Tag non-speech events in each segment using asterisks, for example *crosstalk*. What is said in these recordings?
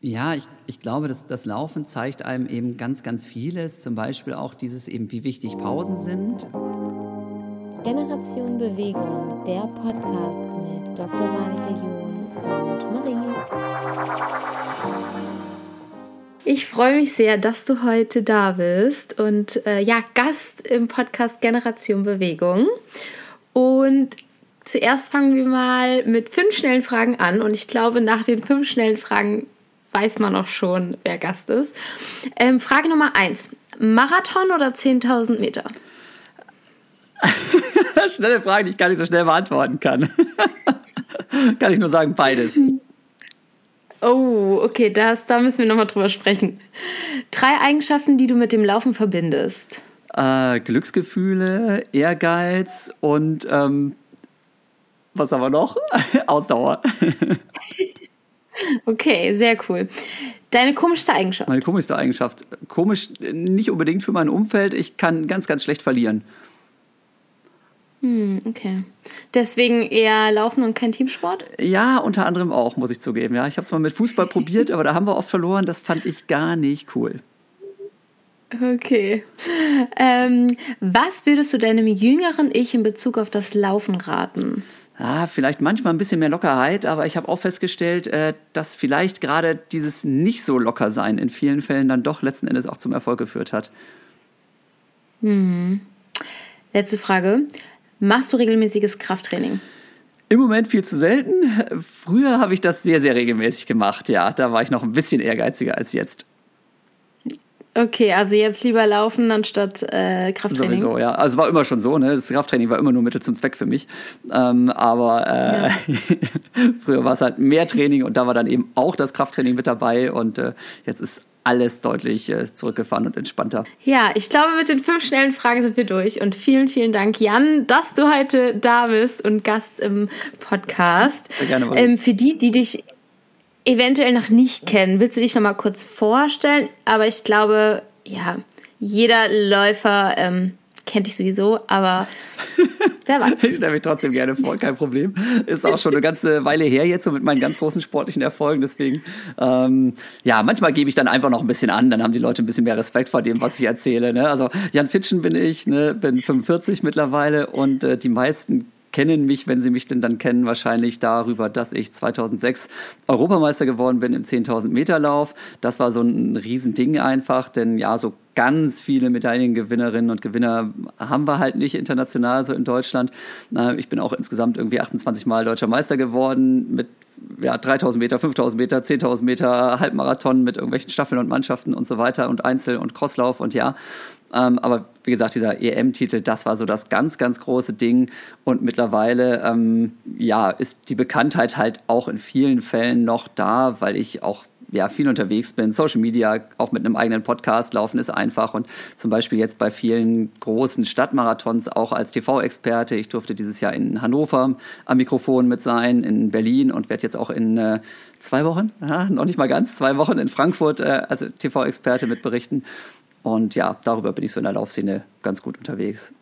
Ja, ich, ich glaube, dass das Laufen zeigt einem eben ganz, ganz vieles. Zum Beispiel auch dieses eben, wie wichtig Pausen sind. Generation Bewegung, der Podcast mit Dr. Marlene John und Marie. Ich freue mich sehr, dass du heute da bist und äh, ja, Gast im Podcast Generation Bewegung. Und zuerst fangen wir mal mit fünf schnellen Fragen an. Und ich glaube, nach den fünf schnellen Fragen weiß man auch schon, wer Gast ist. Ähm, Frage Nummer eins: Marathon oder 10.000 Meter? *laughs* Schnelle Frage, die ich gar nicht so schnell beantworten kann. *laughs* kann ich nur sagen, beides. Oh, okay, das, da müssen wir nochmal drüber sprechen. Drei Eigenschaften, die du mit dem Laufen verbindest. Äh, Glücksgefühle, Ehrgeiz und ähm, was haben wir noch? *laughs* Ausdauer. Okay, sehr cool. Deine komischste Eigenschaft? Meine komischste Eigenschaft. Komisch nicht unbedingt für mein Umfeld. Ich kann ganz, ganz schlecht verlieren. Hm, okay. Deswegen eher Laufen und kein Teamsport? Ja, unter anderem auch, muss ich zugeben. Ja, ich habe es mal mit Fußball probiert, aber da haben wir oft verloren. Das fand ich gar nicht cool. Okay. Ähm, was würdest du deinem jüngeren Ich in Bezug auf das Laufen raten? Ah, vielleicht manchmal ein bisschen mehr Lockerheit, aber ich habe auch festgestellt, äh, dass vielleicht gerade dieses nicht so locker sein in vielen Fällen dann doch letzten Endes auch zum Erfolg geführt hat. Hm. Letzte Frage. Machst du regelmäßiges Krafttraining? Im Moment viel zu selten. Früher habe ich das sehr, sehr regelmäßig gemacht. Ja, da war ich noch ein bisschen ehrgeiziger als jetzt. Okay, also jetzt lieber laufen anstatt äh, Krafttraining. Sowieso, ja. Also war immer schon so, ne? Das Krafttraining war immer nur Mittel zum Zweck für mich. Ähm, aber äh, ja. *laughs* früher war es halt mehr Training und da war dann eben auch das Krafttraining mit dabei und äh, jetzt ist alles deutlich äh, zurückgefahren und entspannter. Ja, ich glaube, mit den fünf schnellen Fragen sind wir durch. Und vielen, vielen Dank, Jan, dass du heute da bist und Gast im Podcast. Sehr gerne. Ähm, für die, die dich eventuell noch nicht kennen, willst du dich noch mal kurz vorstellen? Aber ich glaube, ja, jeder Läufer ähm, kennt dich sowieso, aber *laughs* wer weiß. ich stelle mich trotzdem gerne vor, kein Problem. Ist auch schon eine ganze Weile her jetzt so mit meinen ganz großen sportlichen Erfolgen. Deswegen, ähm, ja, manchmal gebe ich dann einfach noch ein bisschen an, dann haben die Leute ein bisschen mehr Respekt vor dem, was ich erzähle. Ne? Also Jan Fitschen bin ich, ne? bin 45 mittlerweile und äh, die meisten kennen mich, wenn sie mich denn dann kennen, wahrscheinlich darüber, dass ich 2006 Europameister geworden bin im 10.000 Meter Lauf. Das war so ein Riesending einfach, denn ja, so ganz viele Medaillengewinnerinnen und Gewinner haben wir halt nicht international so in Deutschland. Ich bin auch insgesamt irgendwie 28 Mal deutscher Meister geworden mit ja, 3000 Meter, 5000 Meter, 10.000 Meter, Halbmarathon mit irgendwelchen Staffeln und Mannschaften und so weiter und Einzel- und Crosslauf und ja, ähm, aber wie gesagt, dieser EM-Titel, das war so das ganz, ganz große Ding. Und mittlerweile, ähm, ja, ist die Bekanntheit halt auch in vielen Fällen noch da, weil ich auch ja, viel unterwegs bin. Social Media, auch mit einem eigenen Podcast laufen ist einfach. Und zum Beispiel jetzt bei vielen großen Stadtmarathons auch als TV-Experte. Ich durfte dieses Jahr in Hannover am Mikrofon mit sein, in Berlin und werde jetzt auch in äh, zwei Wochen, ja, noch nicht mal ganz, zwei Wochen in Frankfurt äh, als TV-Experte mit berichten. Und ja, darüber bin ich so in der Laufszene ganz gut unterwegs.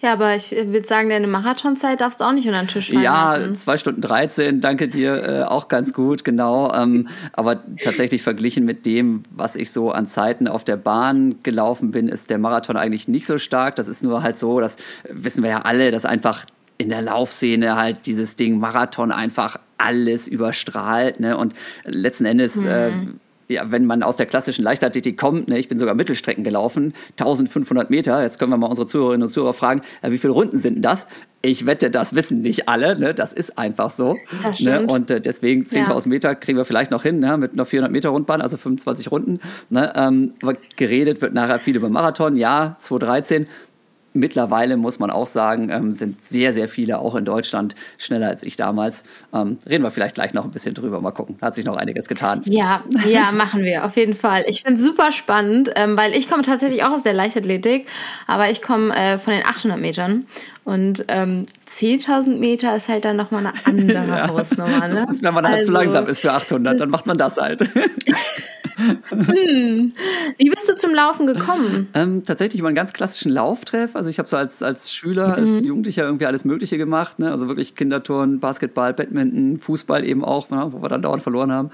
Ja, aber ich würde sagen, deine Marathonzeit darfst du auch nicht unter den Tisch fallen Ja, lassen. 2 Stunden 13, danke dir, äh, auch ganz gut, genau. Ähm, aber tatsächlich verglichen mit dem, was ich so an Zeiten auf der Bahn gelaufen bin, ist der Marathon eigentlich nicht so stark. Das ist nur halt so, das wissen wir ja alle, dass einfach in der Laufszene halt dieses Ding Marathon einfach alles überstrahlt. Ne? Und letzten Endes... Mhm. Ja, wenn man aus der klassischen Leichtathletik kommt, ne, ich bin sogar Mittelstrecken gelaufen, 1500 Meter, jetzt können wir mal unsere Zuhörerinnen und Zuhörer fragen, äh, wie viele Runden sind denn das? Ich wette, das wissen nicht alle, ne? das ist einfach so. Ne? Und äh, deswegen 10.000 ja. Meter kriegen wir vielleicht noch hin, ne? mit einer 400 Meter Rundbahn, also 25 Runden. Ne? Ähm, aber geredet wird nachher viel über Marathon, ja, 2013 mittlerweile muss man auch sagen, ähm, sind sehr, sehr viele auch in Deutschland schneller als ich damals. Ähm, reden wir vielleicht gleich noch ein bisschen drüber. Mal gucken. Hat sich noch einiges getan. Ja, ja, machen wir auf jeden Fall. Ich finde es super spannend, ähm, weil ich komme tatsächlich auch aus der Leichtathletik, aber ich komme äh, von den 800 Metern und ähm, 10.000 Meter ist halt dann nochmal eine andere *laughs* ja, Hausnummer. Ne? Das ist, wenn man halt also, zu langsam ist für 800, dann macht man das halt. *laughs* hm. Wie bist du zum Laufen gekommen? Ähm, tatsächlich über einen ganz klassischen Lauftreff. Also ich habe so als, als Schüler, mhm. als Jugendlicher irgendwie alles Mögliche gemacht. Ne? Also wirklich Kinderturnen, Basketball, Badminton, Fußball eben auch, ne? wo wir dann dauernd verloren haben.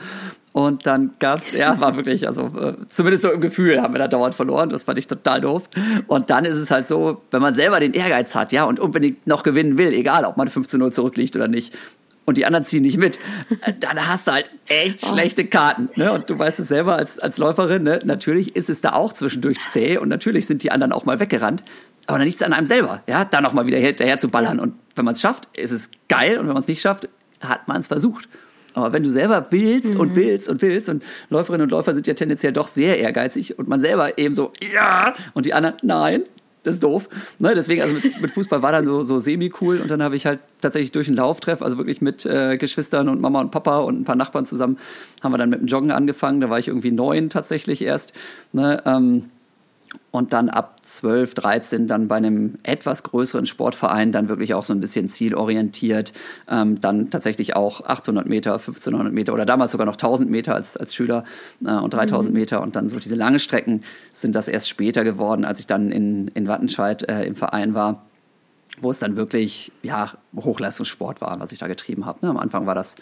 Und dann gab es, ja, war wirklich, also äh, zumindest so im Gefühl haben wir da dauernd verloren. Das fand ich total doof. Und dann ist es halt so, wenn man selber den Ehrgeiz hat, ja, und unbedingt noch gewinnen will, egal ob man 15 0 zurückliegt oder nicht, und die anderen ziehen nicht mit, äh, dann hast du halt echt oh. schlechte Karten. Ne? Und du weißt es selber als, als Läuferin, ne? natürlich ist es da auch zwischendurch zäh und natürlich sind die anderen auch mal weggerannt. Aber dann nichts an einem selber, ja, da nochmal wieder hinterher zu ballern. Und wenn man es schafft, ist es geil. Und wenn man es nicht schafft, hat man es versucht. Aber wenn du selber willst mhm. und willst und willst und Läuferinnen und Läufer sind ja tendenziell doch sehr ehrgeizig und man selber eben so, ja, und die anderen, nein, das ist doof. Ne, deswegen, also mit, mit, Fußball war dann so, so semi-cool und dann habe ich halt tatsächlich durch einen Lauftreff, also wirklich mit äh, Geschwistern und Mama und Papa und ein paar Nachbarn zusammen, haben wir dann mit dem Joggen angefangen. Da war ich irgendwie neun tatsächlich erst. Ne, ähm, und dann ab 12, 13 dann bei einem etwas größeren Sportverein dann wirklich auch so ein bisschen zielorientiert, ähm, dann tatsächlich auch 800 Meter, 1500 Meter oder damals sogar noch 1000 Meter als, als Schüler äh, und 3000 mhm. Meter und dann so diese lange Strecken sind das erst später geworden, als ich dann in, in Wattenscheid äh, im Verein war, wo es dann wirklich ja, Hochleistungssport war, was ich da getrieben habe. Ne? Am Anfang war das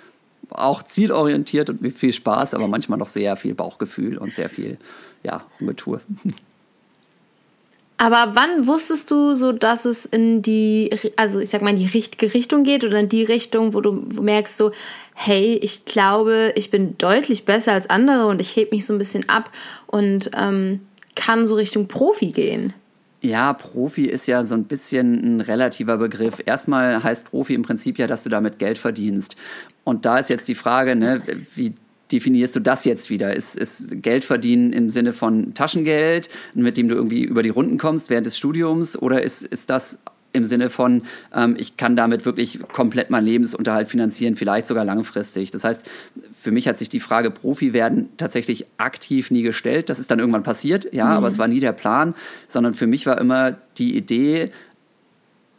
auch zielorientiert und mit viel Spaß, aber manchmal noch sehr viel Bauchgefühl und sehr viel ja, Ungetue. *laughs* Aber wann wusstest du so, dass es in die, also ich sag mal, in die richtige Richtung geht oder in die Richtung, wo du merkst so, hey, ich glaube, ich bin deutlich besser als andere und ich heb mich so ein bisschen ab und ähm, kann so Richtung Profi gehen? Ja, Profi ist ja so ein bisschen ein relativer Begriff. Erstmal heißt Profi im Prinzip ja, dass du damit Geld verdienst. Und da ist jetzt die Frage, ne, wie definierst du das jetzt wieder? Ist, ist Geld verdienen im Sinne von Taschengeld, mit dem du irgendwie über die Runden kommst während des Studiums? Oder ist, ist das im Sinne von, ähm, ich kann damit wirklich komplett meinen Lebensunterhalt finanzieren, vielleicht sogar langfristig. Das heißt, für mich hat sich die Frage Profi werden tatsächlich aktiv nie gestellt. Das ist dann irgendwann passiert, ja, mhm. aber es war nie der Plan, sondern für mich war immer die Idee,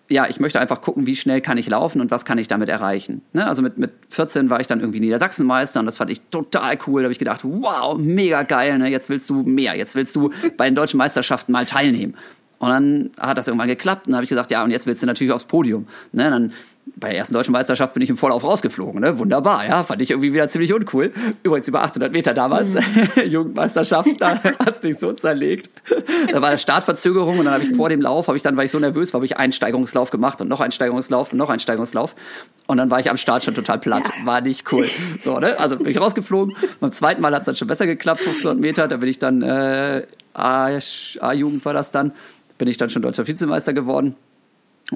ja, ich möchte einfach gucken, wie schnell kann ich laufen und was kann ich damit erreichen. Ne? Also mit, mit 14 war ich dann irgendwie Niedersachsenmeister und das fand ich total cool. Da habe ich gedacht, wow, mega geil, ne? jetzt willst du mehr, jetzt willst du bei den deutschen Meisterschaften mal teilnehmen. Und dann hat das irgendwann geklappt und dann habe ich gesagt, ja, und jetzt willst du natürlich aufs Podium. Ne? Dann bei der ersten deutschen Meisterschaft bin ich im Vorlauf rausgeflogen. Ne? Wunderbar, ja. Fand ich irgendwie wieder ziemlich uncool. Übrigens über 800 Meter damals, mhm. *laughs* Jugendmeisterschaft, da *laughs* hat es mich so zerlegt. Da war eine Startverzögerung und dann habe ich vor dem Lauf, habe ich dann, weil ich so nervös war, habe ich einen Steigerungslauf gemacht und noch einen Steigerungslauf und noch einen Steigerungslauf. Und dann war ich am Start schon total platt. War nicht cool. So, ne? Also bin ich rausgeflogen. Beim zweiten Mal hat es dann schon besser geklappt, 500 Meter. Da bin ich dann, äh, A-Jugend war das dann, bin ich dann schon deutscher Vizemeister geworden.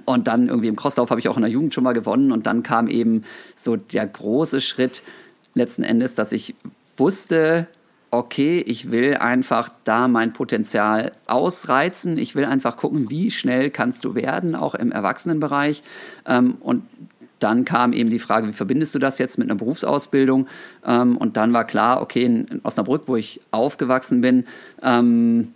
Und dann irgendwie im Crosslauf habe ich auch in der Jugend schon mal gewonnen. Und dann kam eben so der große Schritt letzten Endes, dass ich wusste, okay, ich will einfach da mein Potenzial ausreizen. Ich will einfach gucken, wie schnell kannst du werden, auch im Erwachsenenbereich. Ähm, und dann kam eben die Frage, wie verbindest du das jetzt mit einer Berufsausbildung? Ähm, und dann war klar, okay, in Osnabrück, wo ich aufgewachsen bin, ähm,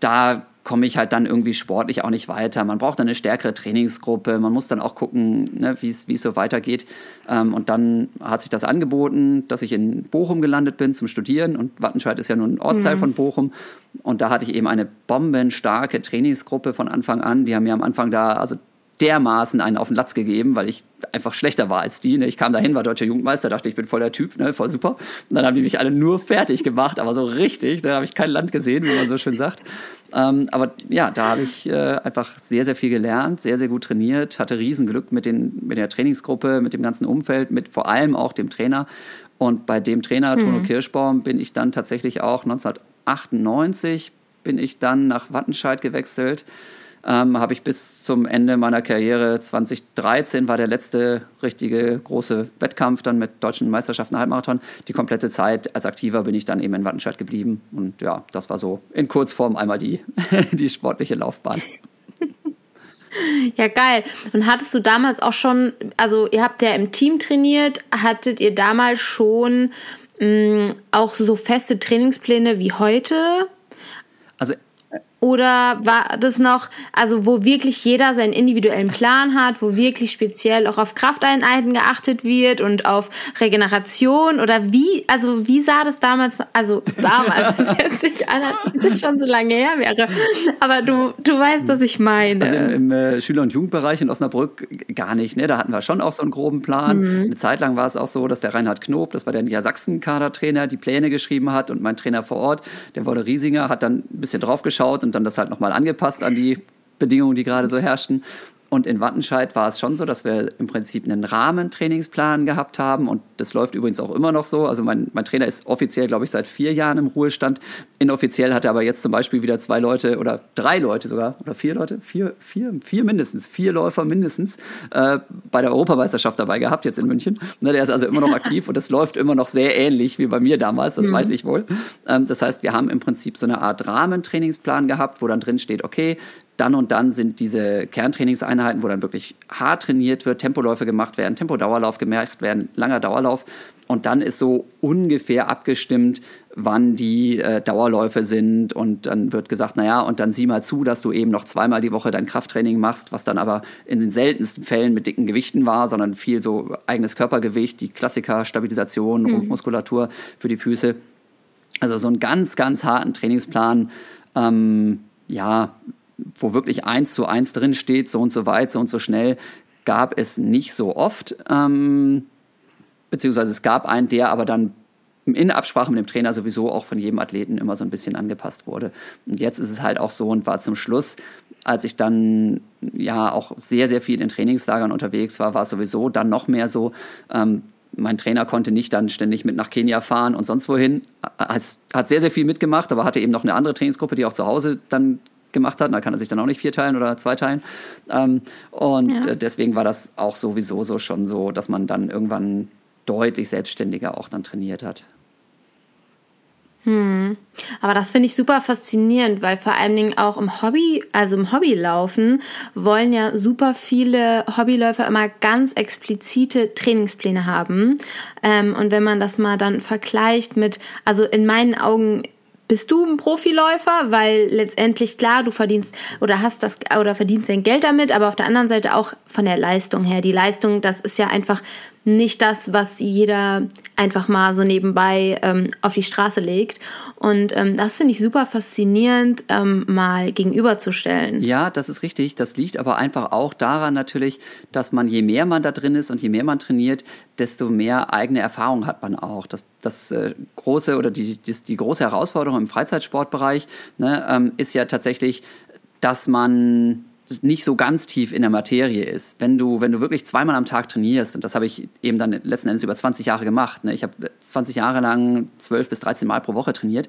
da komme ich halt dann irgendwie sportlich auch nicht weiter. Man braucht dann eine stärkere Trainingsgruppe, man muss dann auch gucken, ne, wie es so weitergeht. Ähm, und dann hat sich das angeboten, dass ich in Bochum gelandet bin zum Studieren und Wattenscheid ist ja nun ein Ortsteil mhm. von Bochum. Und da hatte ich eben eine bombenstarke Trainingsgruppe von Anfang an. Die haben mir am Anfang da, also dermaßen einen auf den Latz gegeben, weil ich einfach schlechter war als die. Ne? Ich kam dahin, war deutscher Jugendmeister, dachte, ich bin voll der Typ, ne? voll super. Und dann haben die mich alle nur fertig gemacht, aber so richtig. Da habe ich kein Land gesehen, wie man so schön sagt. Ähm, aber ja, da habe ich äh, einfach sehr, sehr viel gelernt, sehr, sehr gut trainiert, hatte Riesenglück mit, den, mit der Trainingsgruppe, mit dem ganzen Umfeld, mit vor allem auch dem Trainer. Und bei dem Trainer, Tono mhm. Kirschbaum, bin ich dann tatsächlich auch 1998 bin ich dann nach Wattenscheid gewechselt ähm, habe ich bis zum Ende meiner Karriere 2013 war der letzte richtige große Wettkampf dann mit deutschen Meisterschaften Halbmarathon. Die komplette Zeit als Aktiver bin ich dann eben in Wattenscheid geblieben und ja, das war so in Kurzform einmal die, *laughs* die sportliche Laufbahn. *laughs* Ja, geil. Und hattest du damals auch schon, also ihr habt ja im Team trainiert, hattet ihr damals schon mh, mm, auch so feste Trainingspläne wie heute? Also Oder war das noch, also wo wirklich jeder seinen individuellen Plan hat, wo wirklich speziell auch auf Krafteinheiten geachtet wird und auf Regeneration? Oder wie, also wie sah das damals, also damals, das *laughs* hört sich an, als wenn das schon so lange her wäre. Aber du, du weißt, was ich meine. Also im, im äh, Schüler- und Jugendbereich in Osnabrück gar nicht. Ne? Da hatten wir schon auch so einen groben Plan. Mhm. Eine Zeit lang war es auch so, dass der Reinhard Knob, das war der Niedersachsen-Kadertrainer, die Pläne geschrieben hat und mein Trainer vor Ort, der Wolle Riesinger, hat dann ein bisschen drauf geschaut und und dann das halt nochmal angepasst an die Bedingungen, die gerade so herrschten. Und in Wattenscheid war es schon so, dass wir im Prinzip einen Rahmentrainingsplan gehabt haben. Und das läuft übrigens auch immer noch so. Also mein, mein Trainer ist offiziell, glaube ich, seit vier Jahren im Ruhestand. Inoffiziell hat er aber jetzt zum Beispiel wieder zwei Leute oder drei Leute sogar, oder vier Leute, vier, vier, vier mindestens, vier Läufer mindestens äh, bei der Europameisterschaft dabei gehabt, jetzt in München. Ne, der ist also immer noch aktiv und das läuft immer noch sehr ähnlich wie bei mir damals, das mhm. weiß ich wohl. Ähm, das heißt, wir haben im Prinzip so eine Art Rahmentrainingsplan gehabt, wo dann drin steht, okay, dann und dann sind diese Kerntrainingseinheiten, wo dann wirklich hart trainiert wird, Tempoläufe gemacht werden, Tempodauerlauf gemacht werden, langer Dauerlauf. Und dann ist so ungefähr abgestimmt, wann die äh, Dauerläufe sind. Und dann wird gesagt, naja, und dann sieh mal zu, dass du eben noch zweimal die Woche dein Krafttraining machst, was dann aber in den seltensten Fällen mit dicken Gewichten war, sondern viel so eigenes Körpergewicht, die Klassiker, Stabilisation, mhm. Rumpfmuskulatur für die Füße. Also so einen ganz, ganz harten Trainingsplan. Ähm, ja, wo wirklich eins zu eins drin steht, so und so weit, so und so schnell, gab es nicht so oft. Ähm, beziehungsweise es gab einen, der aber dann in Absprache mit dem Trainer sowieso auch von jedem Athleten immer so ein bisschen angepasst wurde. Und jetzt ist es halt auch so und war zum Schluss, als ich dann ja auch sehr, sehr viel in Trainingslagern unterwegs war, war es sowieso dann noch mehr so, ähm, mein Trainer konnte nicht dann ständig mit nach Kenia fahren und sonst wohin. Hat, hat sehr, sehr viel mitgemacht, aber hatte eben noch eine andere Trainingsgruppe, die auch zu Hause dann gemacht hat. Da kann er sich dann auch nicht vier teilen oder zwei teilen. Ähm, und ja. Äh, deswegen war das auch sowieso so schon so, dass man dann irgendwann deutlich selbstständiger auch dann trainiert hat. Hm. Aber das finde ich super faszinierend, weil vor allen Dingen auch im Hobby, also im Hobbylaufen, wollen ja super viele Hobbyläufer immer ganz explizite Trainingspläne haben. Ähm, und wenn man das mal dann vergleicht mit, also in meinen Augen bist du ein Profiläufer, weil letztendlich klar, du verdienst oder hast das oder verdienst dein Geld damit, aber auf der anderen Seite auch von der Leistung her. Die Leistung, das ist ja einfach nicht das, was jeder einfach mal so nebenbei ähm, auf die Straße legt. Und ähm, das finde ich super faszinierend, ähm, mal gegenüberzustellen. Ja, das ist richtig. Das liegt aber einfach auch daran natürlich, dass man, je mehr man da drin ist und je mehr man trainiert, desto mehr eigene Erfahrung hat man auch. Das, das äh, große oder die, die, die, große Herausforderung im Freizeitsportbereich ne, ähm, ist ja tatsächlich, dass man nicht so ganz tief in der Materie ist. Wenn du, wenn du wirklich zweimal am Tag trainierst, und das habe ich eben dann letzten Endes über 20 Jahre gemacht, ne? ich habe 20 Jahre lang 12 bis 13 Mal pro Woche trainiert,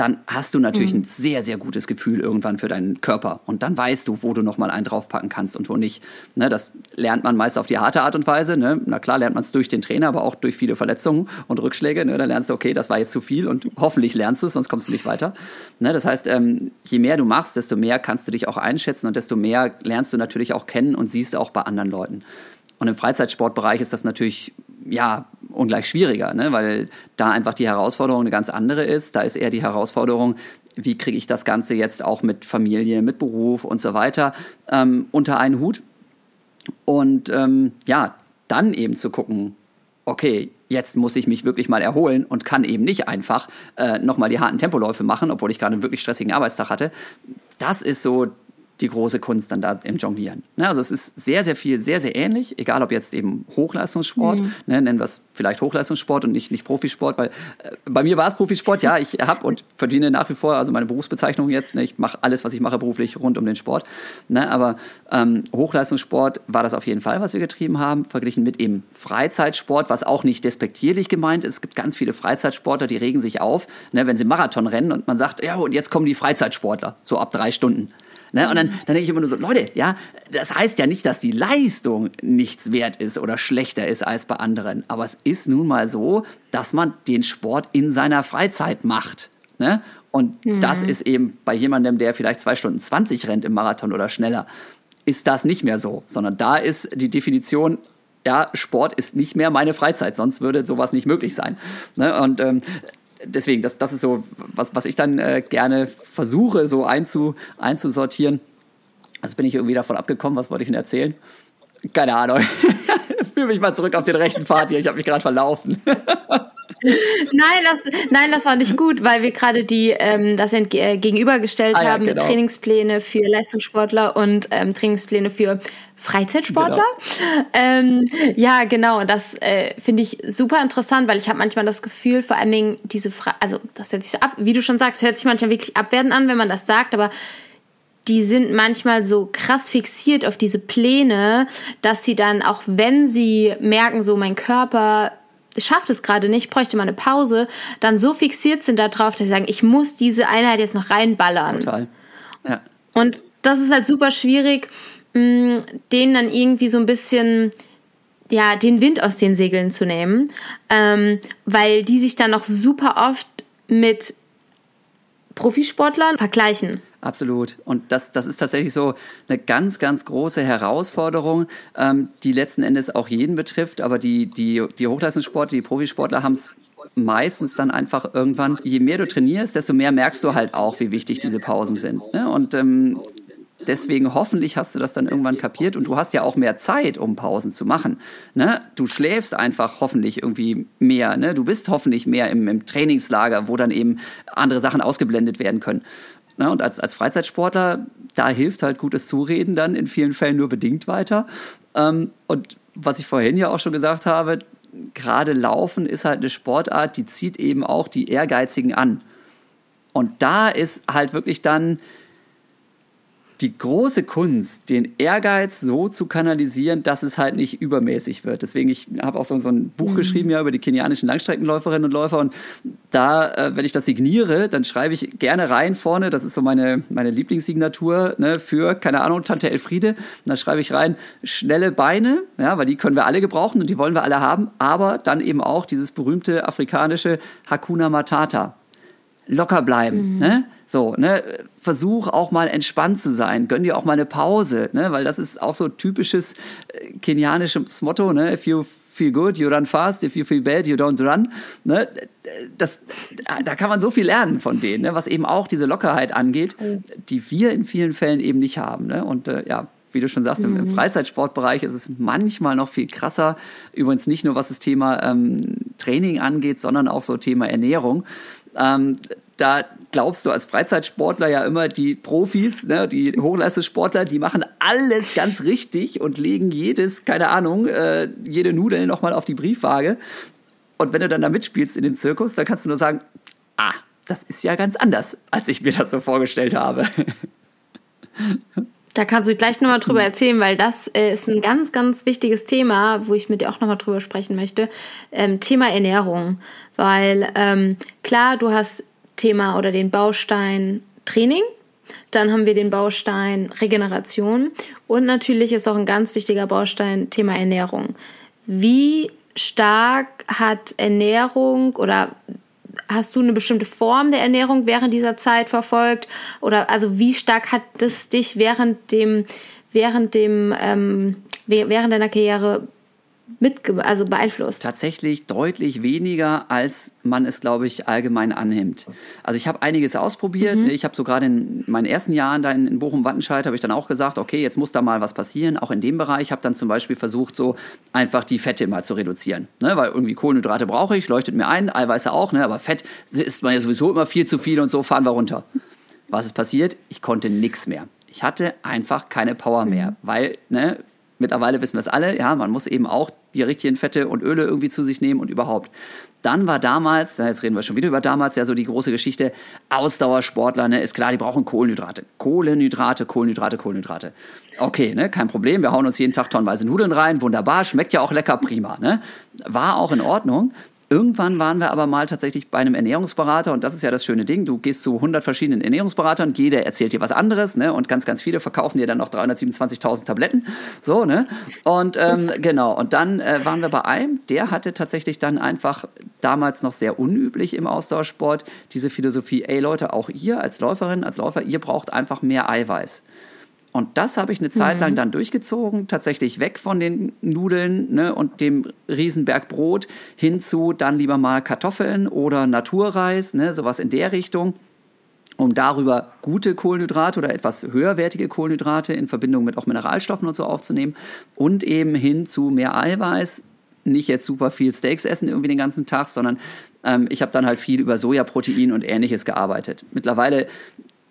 dann hast du natürlich mhm. ein sehr, sehr gutes Gefühl irgendwann für deinen Körper. Und dann weißt du, wo du nochmal einen draufpacken kannst und wo nicht. Ne, das lernt man meist auf die harte Art und Weise. Ne? Na klar, lernt man es durch den Trainer, aber auch durch viele Verletzungen und Rückschläge. Ne? Da lernst du, okay, das war jetzt zu viel und hoffentlich lernst du es, sonst kommst du nicht weiter. Ne? Das heißt, ähm, je mehr du machst, desto mehr kannst du dich auch einschätzen und desto mehr lernst du natürlich auch kennen und siehst auch bei anderen Leuten. Und im Freizeitsportbereich ist das natürlich ja ungleich schwieriger, ne? weil da einfach die Herausforderung eine ganz andere ist. Da ist eher die Herausforderung, wie kriege ich das Ganze jetzt auch mit Familie, mit Beruf und so weiter ähm, unter einen Hut. Und ähm, ja, dann eben zu gucken, okay, jetzt muss ich mich wirklich mal erholen und kann eben nicht einfach äh, nochmal die harten Tempoläufe machen, obwohl ich gerade einen wirklich stressigen Arbeitstag hatte. Das ist so die große Kunst dann da im Jonglieren. Ne, also es ist sehr, sehr viel, sehr, sehr ähnlich, egal ob jetzt eben Hochleistungssport, mhm. ne, nennen wir es vielleicht Hochleistungssport und nicht, nicht Profisport, weil äh, bei mir war es Profisport, ja, ich habe und verdiene nach wie vor, also meine Berufsbezeichnung jetzt, ne, ich mache alles, was ich mache beruflich rund um den Sport, ne, aber ähm, Hochleistungssport war das auf jeden Fall, was wir getrieben haben, verglichen mit eben Freizeitsport, was auch nicht despektierlich gemeint ist. Es gibt ganz viele Freizeitsportler, die regen sich auf, ne, wenn sie Marathon rennen und man sagt, ja, und jetzt kommen die Freizeitsportler, so ab drei Stunden. Ne? Und dann, dann denke ich immer nur so, Leute, ja, das heißt ja nicht, dass die Leistung nichts wert ist oder schlechter ist als bei anderen. Aber es ist nun mal so, dass man den Sport in seiner Freizeit macht. Ne? Und mhm. das ist eben bei jemandem, der vielleicht zwei Stunden 20 rennt im Marathon oder schneller, ist das nicht mehr so, sondern da ist die Definition, ja, Sport ist nicht mehr meine Freizeit, sonst würde sowas nicht möglich sein. Ne? Und ähm, deswegen, das, das ist so, was, was ich dann äh, gerne versuche, so einzu, einzusortieren. Also bin ich irgendwie davon abgekommen, was wollte ich denn erzählen? Keine Ahnung. *laughs* Führe mich mal zurück auf den rechten Pfad hier. Ich habe mich gerade verlaufen. *laughs* nein, das, nein, das war nicht gut, weil wir gerade die ähm, das äh, gegenübergestellt ah, ja, haben, genau. Trainingspläne für Leistungssportler und ähm, Trainingspläne für Freizeitsportler. Genau. Ähm, ja, genau. Das äh, finde ich super interessant, weil ich habe manchmal das Gefühl, vor allen Dingen diese Frage, also das hört sich so ab, wie du schon sagst, hört sich manchmal wirklich abwertend an, wenn man das sagt, aber die sind manchmal so krass fixiert auf diese Pläne, dass sie dann, auch wenn sie merken, so mein Körper schafft es gerade nicht, bräuchte mal eine Pause, dann so fixiert sind darauf, dass sie sagen, ich muss diese Einheit jetzt noch reinballern. Total. Ja. Und das ist halt super schwierig, mh, denen dann irgendwie so ein bisschen ja, den Wind aus den Segeln zu nehmen, ähm, weil die sich dann noch super oft mit Profisportlern vergleichen. Absolut. Und das, das ist tatsächlich so eine ganz, ganz große Herausforderung, ähm, die letzten Endes auch jeden betrifft. Aber die, die, die Hochleistungssportler, die Profisportler haben es meistens dann einfach irgendwann, je mehr du trainierst, desto mehr merkst du halt auch, wie wichtig diese Pausen sind. Ne? Und ähm, deswegen hoffentlich hast du das dann irgendwann kapiert und du hast ja auch mehr Zeit, um Pausen zu machen. Ne? Du schläfst einfach hoffentlich irgendwie mehr. Ne? Du bist hoffentlich mehr im, im Trainingslager, wo dann eben andere Sachen ausgeblendet werden können. Ne? Und als, als Freizeitsportler, da hilft halt gutes Zureden dann in vielen Fällen nur bedingt weiter. Ähm, und was ich vorhin ja auch schon gesagt habe, gerade Laufen ist halt eine Sportart, die zieht eben auch die Ehrgeizigen an. Und da ist halt wirklich dann die große Kunst, den Ehrgeiz so zu kanalisieren, dass es halt nicht übermäßig wird. Deswegen, ich habe auch so, so ein Buch mhm. geschrieben ja über die kenianischen Langstreckenläuferinnen und Läufer und da, äh, wenn ich das signiere, dann schreibe ich gerne rein vorne, das ist so meine, meine Lieblingssignatur ne, für, keine Ahnung, Tante Elfriede. Und da schreibe ich rein, schnelle Beine, ja, weil die können wir alle gebrauchen und die wollen wir alle haben, aber dann eben auch dieses berühmte afrikanische Hakuna Matata. Locker bleiben, mhm. ne? So, ne, versuch auch mal entspannt zu sein, gönn dir auch mal eine Pause, ne, weil das ist auch so typisches äh, kenianisches Motto, ne, if you feel good, you run fast, if you feel bad, you don't run, ne, das, da kann man so viel lernen von denen, ne, was eben auch diese Lockerheit angeht, die wir in vielen Fällen eben nicht haben, ne, und äh, ja, wie du schon sagst, im, im, mhm. Freizeitsportbereich ist es manchmal noch viel krasser. Übrigens nicht nur was das Thema ähm, Training angeht, sondern auch so Thema Ernährung. Ähm, da glaubst du als Freizeitsportler ja immer, die Profis, ne, die Hochleistungssportler, die machen alles ganz richtig und legen jedes, keine Ahnung, äh, jede Nudel nochmal auf die Briefwaage. Und wenn du dann da mitspielst in den Zirkus, dann kannst du nur sagen, ah, das ist ja ganz anders, als ich mir das so vorgestellt habe. *laughs* Da kannst du gleich nochmal drüber erzählen, weil das äh, ist ein ganz, ganz wichtiges Thema, wo ich mit dir auch nochmal drüber sprechen möchte. Ähm, Thema Ernährung. Weil ähm, klar, du hast Thema oder den Baustein Training. Dann haben wir den Baustein Regeneration. Und natürlich ist auch ein ganz wichtiger Baustein Thema Ernährung. Wie stark hat Ernährung oder hast du eine bestimmte Form der Ernährung während dieser Zeit verfolgt? Oder also wie stark hat es dich während dem, während dem, ähm, während deiner Karriere mit, also beeinflusst? Tatsächlich deutlich weniger, als man es, glaube ich, allgemein annimmt. Also ich habe einiges ausprobiert. Mhm. Ich habe so gerade in meinen ersten Jahren da in, Bochum-Wattenscheid, habe ich dann auch gesagt, okay, jetzt muss da mal was passieren. Auch in dem Bereich habe dann zum Beispiel versucht, so einfach die Fette mal zu reduzieren. Ne? Weil irgendwie Kohlenhydrate brauche ich, leuchtet mir ein, Eiweiße auch, ne? aber Fett ist man ja sowieso immer viel zu viel und so fahren wir runter. Was ist passiert? Ich konnte nichts mehr. Ich hatte einfach keine Power mehr, mhm. weil ne, mittlerweile wissen wir es alle, ja, man muss eben auch die richtigen Fette und Öle irgendwie zu sich nehmen und überhaupt. Dann war damals, jetzt reden wir schon wieder über damals, ja so die große Geschichte, Ausdauersportler, ne, ist klar, die brauchen Kohlenhydrate. Kohlenhydrate, Kohlenhydrate, Kohlenhydrate. Okay, ne, kein Problem, wir hauen uns jeden Tag tonnenweise Nudeln rein, wunderbar, schmeckt ja auch lecker, prima, ne. War auch in Ordnung. Irgendwann waren wir aber mal tatsächlich bei einem Ernährungsberater und das ist ja das schöne Ding. Du gehst zu 100 verschiedenen Ernährungsberatern, jeder erzählt dir was anderes, ne? Und ganz, ganz viele verkaufen dir dann noch 327.000 Tabletten, so, ne? Und ähm, genau. Und dann äh, waren wir bei einem, der hatte tatsächlich dann einfach damals noch sehr unüblich im Austauschsport diese Philosophie: Ey Leute, auch ihr als Läuferin, als Läufer, ihr braucht einfach mehr Eiweiß. Und das habe ich eine Zeit lang mhm. dann durchgezogen, tatsächlich weg von den Nudeln ne, und dem Riesenberg Brot hin zu dann lieber mal Kartoffeln oder Naturreis, ne, sowas in der Richtung, um darüber gute Kohlenhydrate oder etwas höherwertige Kohlenhydrate in Verbindung mit auch Mineralstoffen und so aufzunehmen und eben hin zu mehr Eiweiß, nicht jetzt super viel Steaks essen irgendwie den ganzen Tag, sondern ähm, ich habe dann halt viel über Sojaprotein und ähnliches gearbeitet. Mittlerweile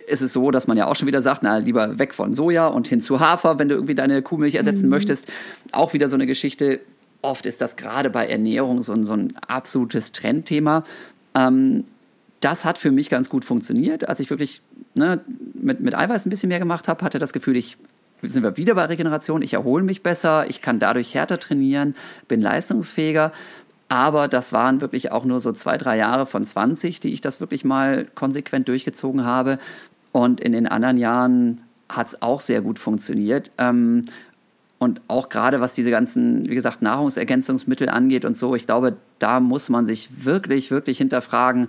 ist es so, dass man ja auch schon wieder sagt, na, lieber weg von Soja und hin zu Hafer, wenn du irgendwie deine Kuhmilch ersetzen mhm. möchtest. Auch wieder so eine Geschichte. Oft ist das gerade bei Ernährung so ein, so ein absolutes Trendthema. Ähm, das hat für mich ganz gut funktioniert. Als ich wirklich ne, mit, mit Eiweiß ein bisschen mehr gemacht habe, hatte das Gefühl, ich sind wir wieder bei Regeneration. Ich erhole mich besser, ich kann dadurch härter trainieren, bin leistungsfähiger. Aber das waren wirklich auch nur so zwei, drei Jahre von 20, die ich das wirklich mal konsequent durchgezogen habe. Und in den anderen Jahren hat es auch sehr gut funktioniert. Ähm, und auch gerade was diese ganzen, wie gesagt, Nahrungsergänzungsmittel angeht und so, ich glaube, da muss man sich wirklich, wirklich hinterfragen,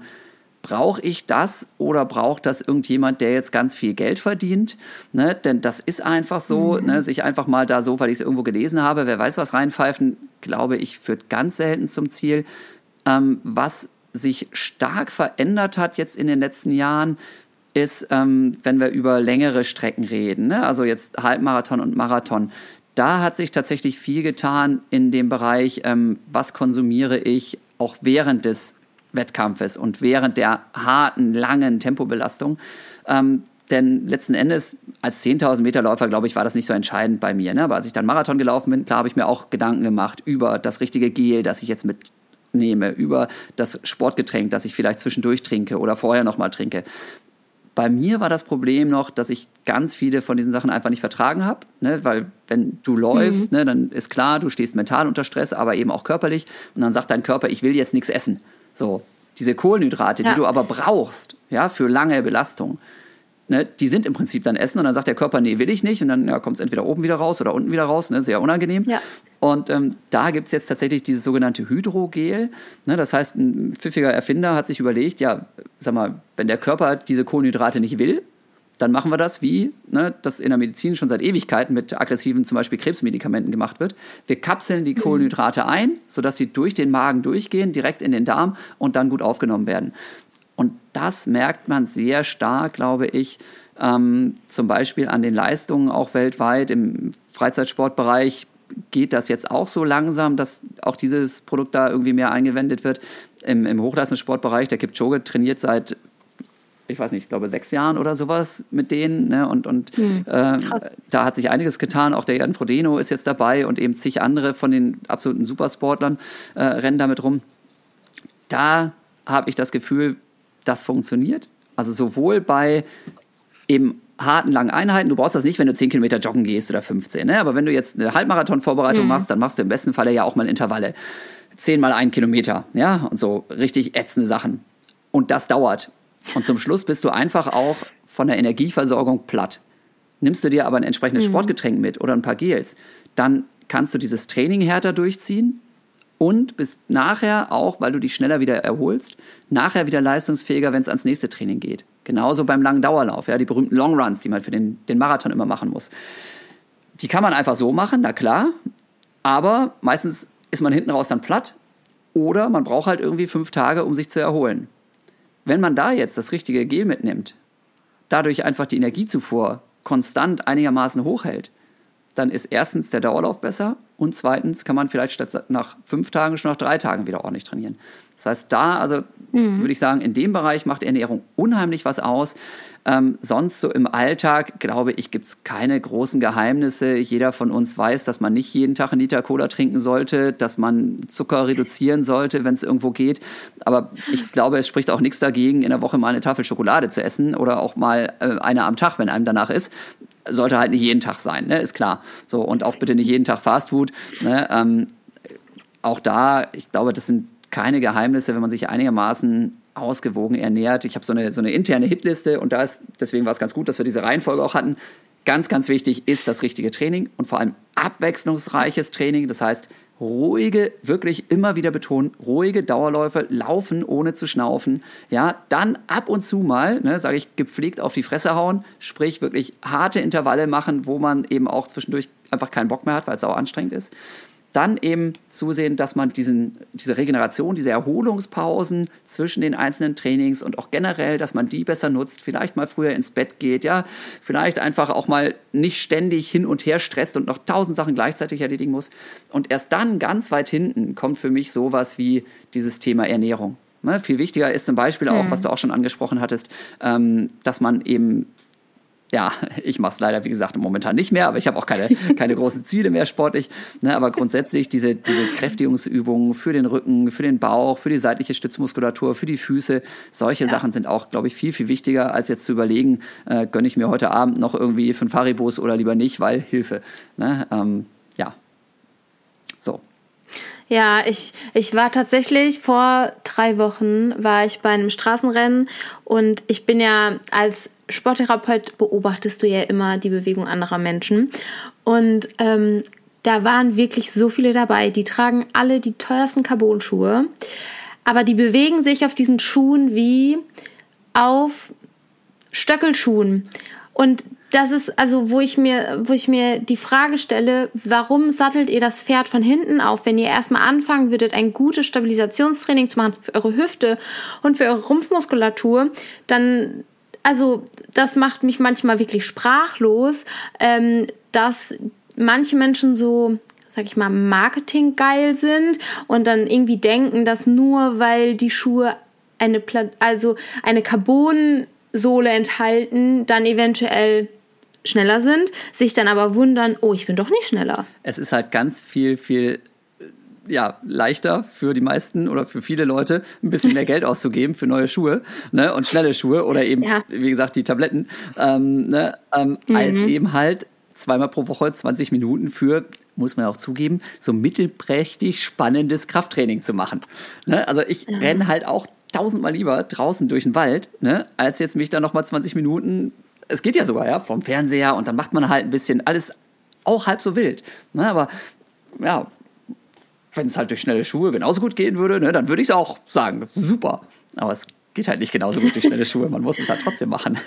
brauche ich das oder braucht das irgendjemand, der jetzt ganz viel Geld verdient? Ne? Denn das ist einfach so, mhm. ne? sich einfach mal da so, weil ich es irgendwo gelesen habe, wer weiß was reinpfeifen, glaube ich, führt ganz selten zum Ziel. Ähm, was sich stark verändert hat jetzt in den letzten Jahren, ist, ähm, wenn wir über längere Strecken reden, ne? also jetzt Halbmarathon und Marathon, da hat sich tatsächlich viel getan in dem Bereich, ähm, was konsumiere ich auch während des Wettkampfes und während der harten, langen Tempobelastung. Ähm, denn letzten Endes, als 10.000 Meter Läufer, glaube ich, war das nicht so entscheidend bei mir. Ne? Aber als ich dann Marathon gelaufen bin, klar habe ich mir auch Gedanken gemacht über das richtige Gel, das ich jetzt mitnehme, über das Sportgetränk, das ich vielleicht zwischendurch trinke oder vorher nochmal trinke. Bei mir war das Problem noch, dass ich ganz viele von diesen Sachen einfach nicht vertragen habe, ne? weil wenn du läufst, mhm. ne, dann ist klar, du stehst mental unter Stress, aber eben auch körperlich und dann sagt dein Körper, ich will jetzt nichts essen. So, diese Kohlenhydrate, ja. die du aber brauchst, ja, für lange Belastung, ne, die sind im Prinzip dann Essen und dann sagt der Körper, nee, will ich nicht und dann ja, kommt es entweder oben wieder raus oder unten wieder raus, ne, sehr unangenehm. Ja. Und ähm, da gibt es jetzt tatsächlich dieses sogenannte Hydrogel. Ne, das heißt, ein pfiffiger Erfinder hat sich überlegt, ja, sag mal, wenn der Körper diese Kohlenhydrate nicht will, dann machen wir das, wie ne, das in der Medizin schon seit Ewigkeiten mit aggressiven zum Beispiel Krebsmedikamenten gemacht wird. Wir kapseln die mhm. Kohlenhydrate ein, sodass sie durch den Magen durchgehen, direkt in den Darm und dann gut aufgenommen werden. Und das merkt man sehr stark, glaube ich, ähm, zum Beispiel an den Leistungen auch weltweit. Im Freizeitsportbereich geht das jetzt auch so langsam, dass auch dieses Produkt da irgendwie mehr eingewendet wird. Im, im Hochleistungssportbereich, der Kipchoge trainiert seit ich weiß nicht, ich glaube sechs Jahren oder sowas mit denen. Ne? Und, und hm, äh, da hat sich einiges getan. Auch der Jan Frodeno ist jetzt dabei und eben zig andere von den absoluten Supersportlern äh, rennen damit rum. Da habe ich das Gefühl, das funktioniert. Also sowohl bei eben harten, langen Einheiten. Du brauchst das nicht, wenn du 10 Kilometer joggen gehst oder 15. Ne? Aber wenn du jetzt eine Halbmarathon-Vorbereitung mhm. machst, dann machst du im besten Falle ja auch mal Intervalle. 10 mal ein Kilometer. Ja, und so richtig ätzende Sachen. Und das dauert. Und zum Schluss bist du einfach auch von der Energieversorgung platt. Nimmst du dir aber ein entsprechendes mhm. Sportgetränk mit oder ein paar Gels, dann kannst du dieses Training härter durchziehen und bist nachher auch, weil du dich schneller wieder erholst, nachher wieder leistungsfähiger, wenn es ans nächste Training geht. Genauso beim langen Dauerlauf, ja, die berühmten Longruns, die man für den, den Marathon immer machen muss. Die kann man einfach so machen, na klar, aber meistens ist man hinten raus dann platt oder man braucht halt irgendwie fünf Tage, um sich zu erholen. Wenn man da jetzt das richtige Gel mitnimmt, dadurch einfach die Energiezufuhr konstant einigermaßen hochhält, dann ist erstens der Dauerlauf besser und zweitens kann man vielleicht statt nach fünf Tagen schon nach drei Tagen wieder ordentlich trainieren. Das heißt, da, also mhm. würde ich sagen, in dem Bereich macht Ernährung unheimlich was aus. Ähm, sonst so im Alltag, glaube ich, gibt es keine großen Geheimnisse. Jeder von uns weiß, dass man nicht jeden Tag einen Liter Cola trinken sollte, dass man Zucker reduzieren sollte, wenn es irgendwo geht. Aber ich glaube, es spricht auch nichts dagegen, in der Woche mal eine Tafel Schokolade zu essen oder auch mal äh, eine am Tag, wenn einem danach ist. Sollte halt nicht jeden Tag sein, ne? ist klar. So, und auch bitte nicht jeden Tag Fastfood. Ne? Ähm, auch da, ich glaube, das sind keine Geheimnisse, wenn man sich einigermaßen ausgewogen ernährt. Ich habe so eine, so eine interne Hitliste und da ist, deswegen war es ganz gut, dass wir diese Reihenfolge auch hatten. Ganz, ganz wichtig ist das richtige Training und vor allem abwechslungsreiches Training. Das heißt, ruhige, wirklich immer wieder betonen, ruhige Dauerläufe, laufen ohne zu schnaufen. Ja, dann ab und zu mal, ne, sage ich, gepflegt auf die Fresse hauen, sprich wirklich harte Intervalle machen, wo man eben auch zwischendurch einfach keinen Bock mehr hat, weil es auch anstrengend ist dann eben zusehen, dass man diesen, diese Regeneration, diese Erholungspausen zwischen den einzelnen Trainings und auch generell, dass man die besser nutzt, vielleicht mal früher ins Bett geht, ja, vielleicht einfach auch mal nicht ständig hin und her stresst und noch tausend Sachen gleichzeitig erledigen muss. Und erst dann ganz weit hinten kommt für mich sowas wie dieses Thema Ernährung. Ne, viel wichtiger ist zum Beispiel auch, mhm. was du auch schon angesprochen hattest, ähm, dass man eben ja, ich mache es leider, wie gesagt, momentan nicht mehr, aber ich habe auch keine, *laughs* keine großen Ziele mehr sportlich. Ne, aber grundsätzlich diese, diese Kräftigungsübungen für den Rücken, für den Bauch, für die seitliche Stützmuskulatur, für die Füße, solche ja. Sachen sind auch, glaube ich, viel, viel wichtiger, als jetzt zu überlegen, äh, gönne ich mir heute Abend noch irgendwie fünf Haribos oder lieber nicht, weil Hilfe. Ne, ähm, ja, so. Ja, ich, ich war tatsächlich vor drei Wochen war ich bei einem Straßenrennen und ich bin ja als Sporttherapeut beobachtest du ja immer die Bewegung anderer Menschen. Und ähm, da waren wirklich so viele dabei, die tragen alle die teuersten Carbon-Schuhe, aber die bewegen sich auf diesen Schuhen wie auf Stöckelschuhen. Und das ist also, wo ich mir, wo ich mir die Frage stelle, warum sattelt ihr das Pferd von hinten auf, wenn ihr erstmal anfangen würdet, ein gutes Stabilisationstraining zu machen für eure Hüfte und für eure Rumpfmuskulatur, dann, also, das macht mich manchmal wirklich sprachlos, ähm, dass manche Menschen so, sag ich mal, marketinggeil sind und dann irgendwie denken, dass nur weil die Schuhe eine, also eine Carbon-Sohle enthalten, dann eventuell schneller sind, sich dann aber wundern, oh, ich bin doch nicht schneller. Es ist halt ganz viel, viel ja, leichter für die meisten oder für viele Leute ein bisschen mehr Geld auszugeben für neue Schuhe ne, und schnelle Schuhe oder eben, ja. wie gesagt, die Tabletten, ähm, ne, ähm, mhm. als eben halt zweimal pro Woche 20 Minuten für, muss man auch zugeben, so mittelprächtig spannendes Krafttraining zu machen. Ne? Also ich ja. renne halt auch tausendmal lieber draußen durch den Wald, ne, als jetzt mich da nochmal 20 Minuten es geht ja sogar, ja, vom Fernseher und dann macht man halt ein bisschen alles auch halb so wild. Ne, aber ja, wenn es halt durch schnelle Schuhe genauso gut gehen würde, ne, dann würde ich es auch sagen. Super. Aber es geht halt nicht genauso gut durch schnelle Schuhe. Man muss es halt trotzdem machen.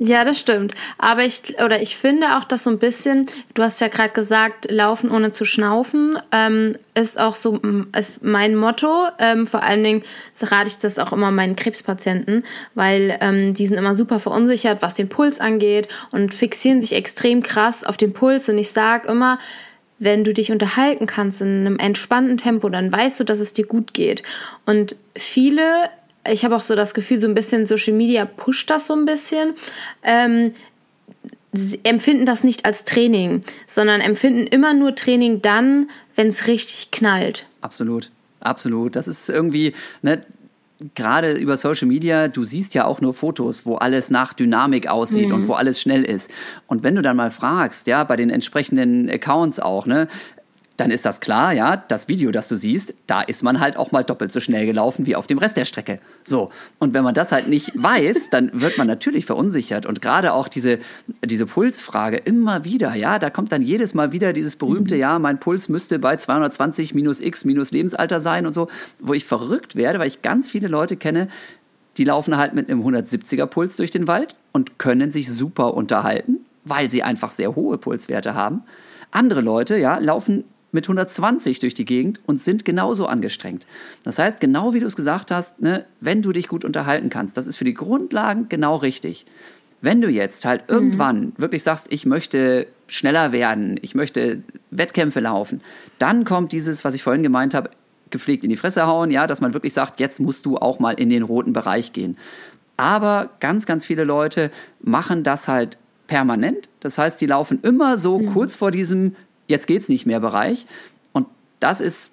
Ja, das stimmt. Aber ich, oder ich finde auch, dass so ein bisschen, du hast ja gerade gesagt, laufen ohne zu schnaufen, ähm, ist auch so ist mein Motto. Ähm, vor allen Dingen rate ich das auch immer meinen Krebspatienten, weil ähm, die sind immer super verunsichert, was den Puls angeht und fixieren sich extrem krass auf den Puls. Und ich sage immer, wenn du dich unterhalten kannst in einem entspannten Tempo, dann weißt du, dass es dir gut geht. Und viele ich habe auch so das Gefühl, so ein bisschen Social Media pusht das so ein bisschen. Ähm, empfinden das nicht als Training, sondern empfinden immer nur Training dann, wenn es richtig knallt. Absolut, absolut. Das ist irgendwie, ne, gerade über Social Media, du siehst ja auch nur Fotos, wo alles nach Dynamik aussieht mhm. und wo alles schnell ist. Und wenn du dann mal fragst, ja, bei den entsprechenden Accounts auch, ne, dann ist das klar, ja, das Video, das du siehst, da ist man halt auch mal doppelt so schnell gelaufen wie auf dem Rest der Strecke. So. Und wenn man das halt nicht *laughs* weiß, dann wird man natürlich verunsichert. Und gerade auch diese, diese Pulsfrage immer wieder, ja, da kommt dann jedes Mal wieder dieses berühmte, mhm. ja, mein Puls müsste bei 220 minus X minus Lebensalter sein und so, wo ich verrückt werde, weil ich ganz viele Leute kenne, die laufen halt mit einem 170er Puls durch den Wald und können sich super unterhalten, weil sie einfach sehr hohe Pulswerte haben. Andere Leute, ja, laufen mit 120 durch die Gegend und sind genauso angestrengt. Das heißt, genau wie du es gesagt hast, ne, wenn du dich gut unterhalten kannst, das ist für die Grundlagen genau richtig. Wenn du jetzt halt mhm. irgendwann wirklich sagst, ich möchte schneller werden, ich möchte Wettkämpfe laufen, dann kommt dieses, was ich vorhin gemeint habe, gepflegt in die Fresse hauen, ja, dass man wirklich sagt, jetzt musst du auch mal in den roten Bereich gehen. Aber ganz, ganz viele Leute machen das halt permanent. Das heißt, die laufen immer so mhm. kurz vor diesem jetzt geht's nicht mehr Bereich. Und das ist,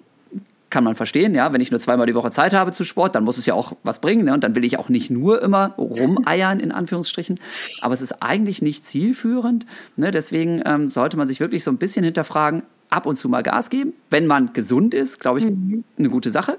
kann man verstehen, ja, wenn ich nur zweimal die Woche Zeit habe zu Sport, dann muss es ja auch was bringen. Ne? Und dann will ich auch nicht nur immer rumeiern, in Anführungsstrichen. Aber es ist eigentlich nicht zielführend. Ne? Deswegen ähm, sollte man sich wirklich so ein bisschen hinterfragen, ab und zu mal Gas geben. Wenn man gesund ist, glaube ich, mhm. eine gute Sache.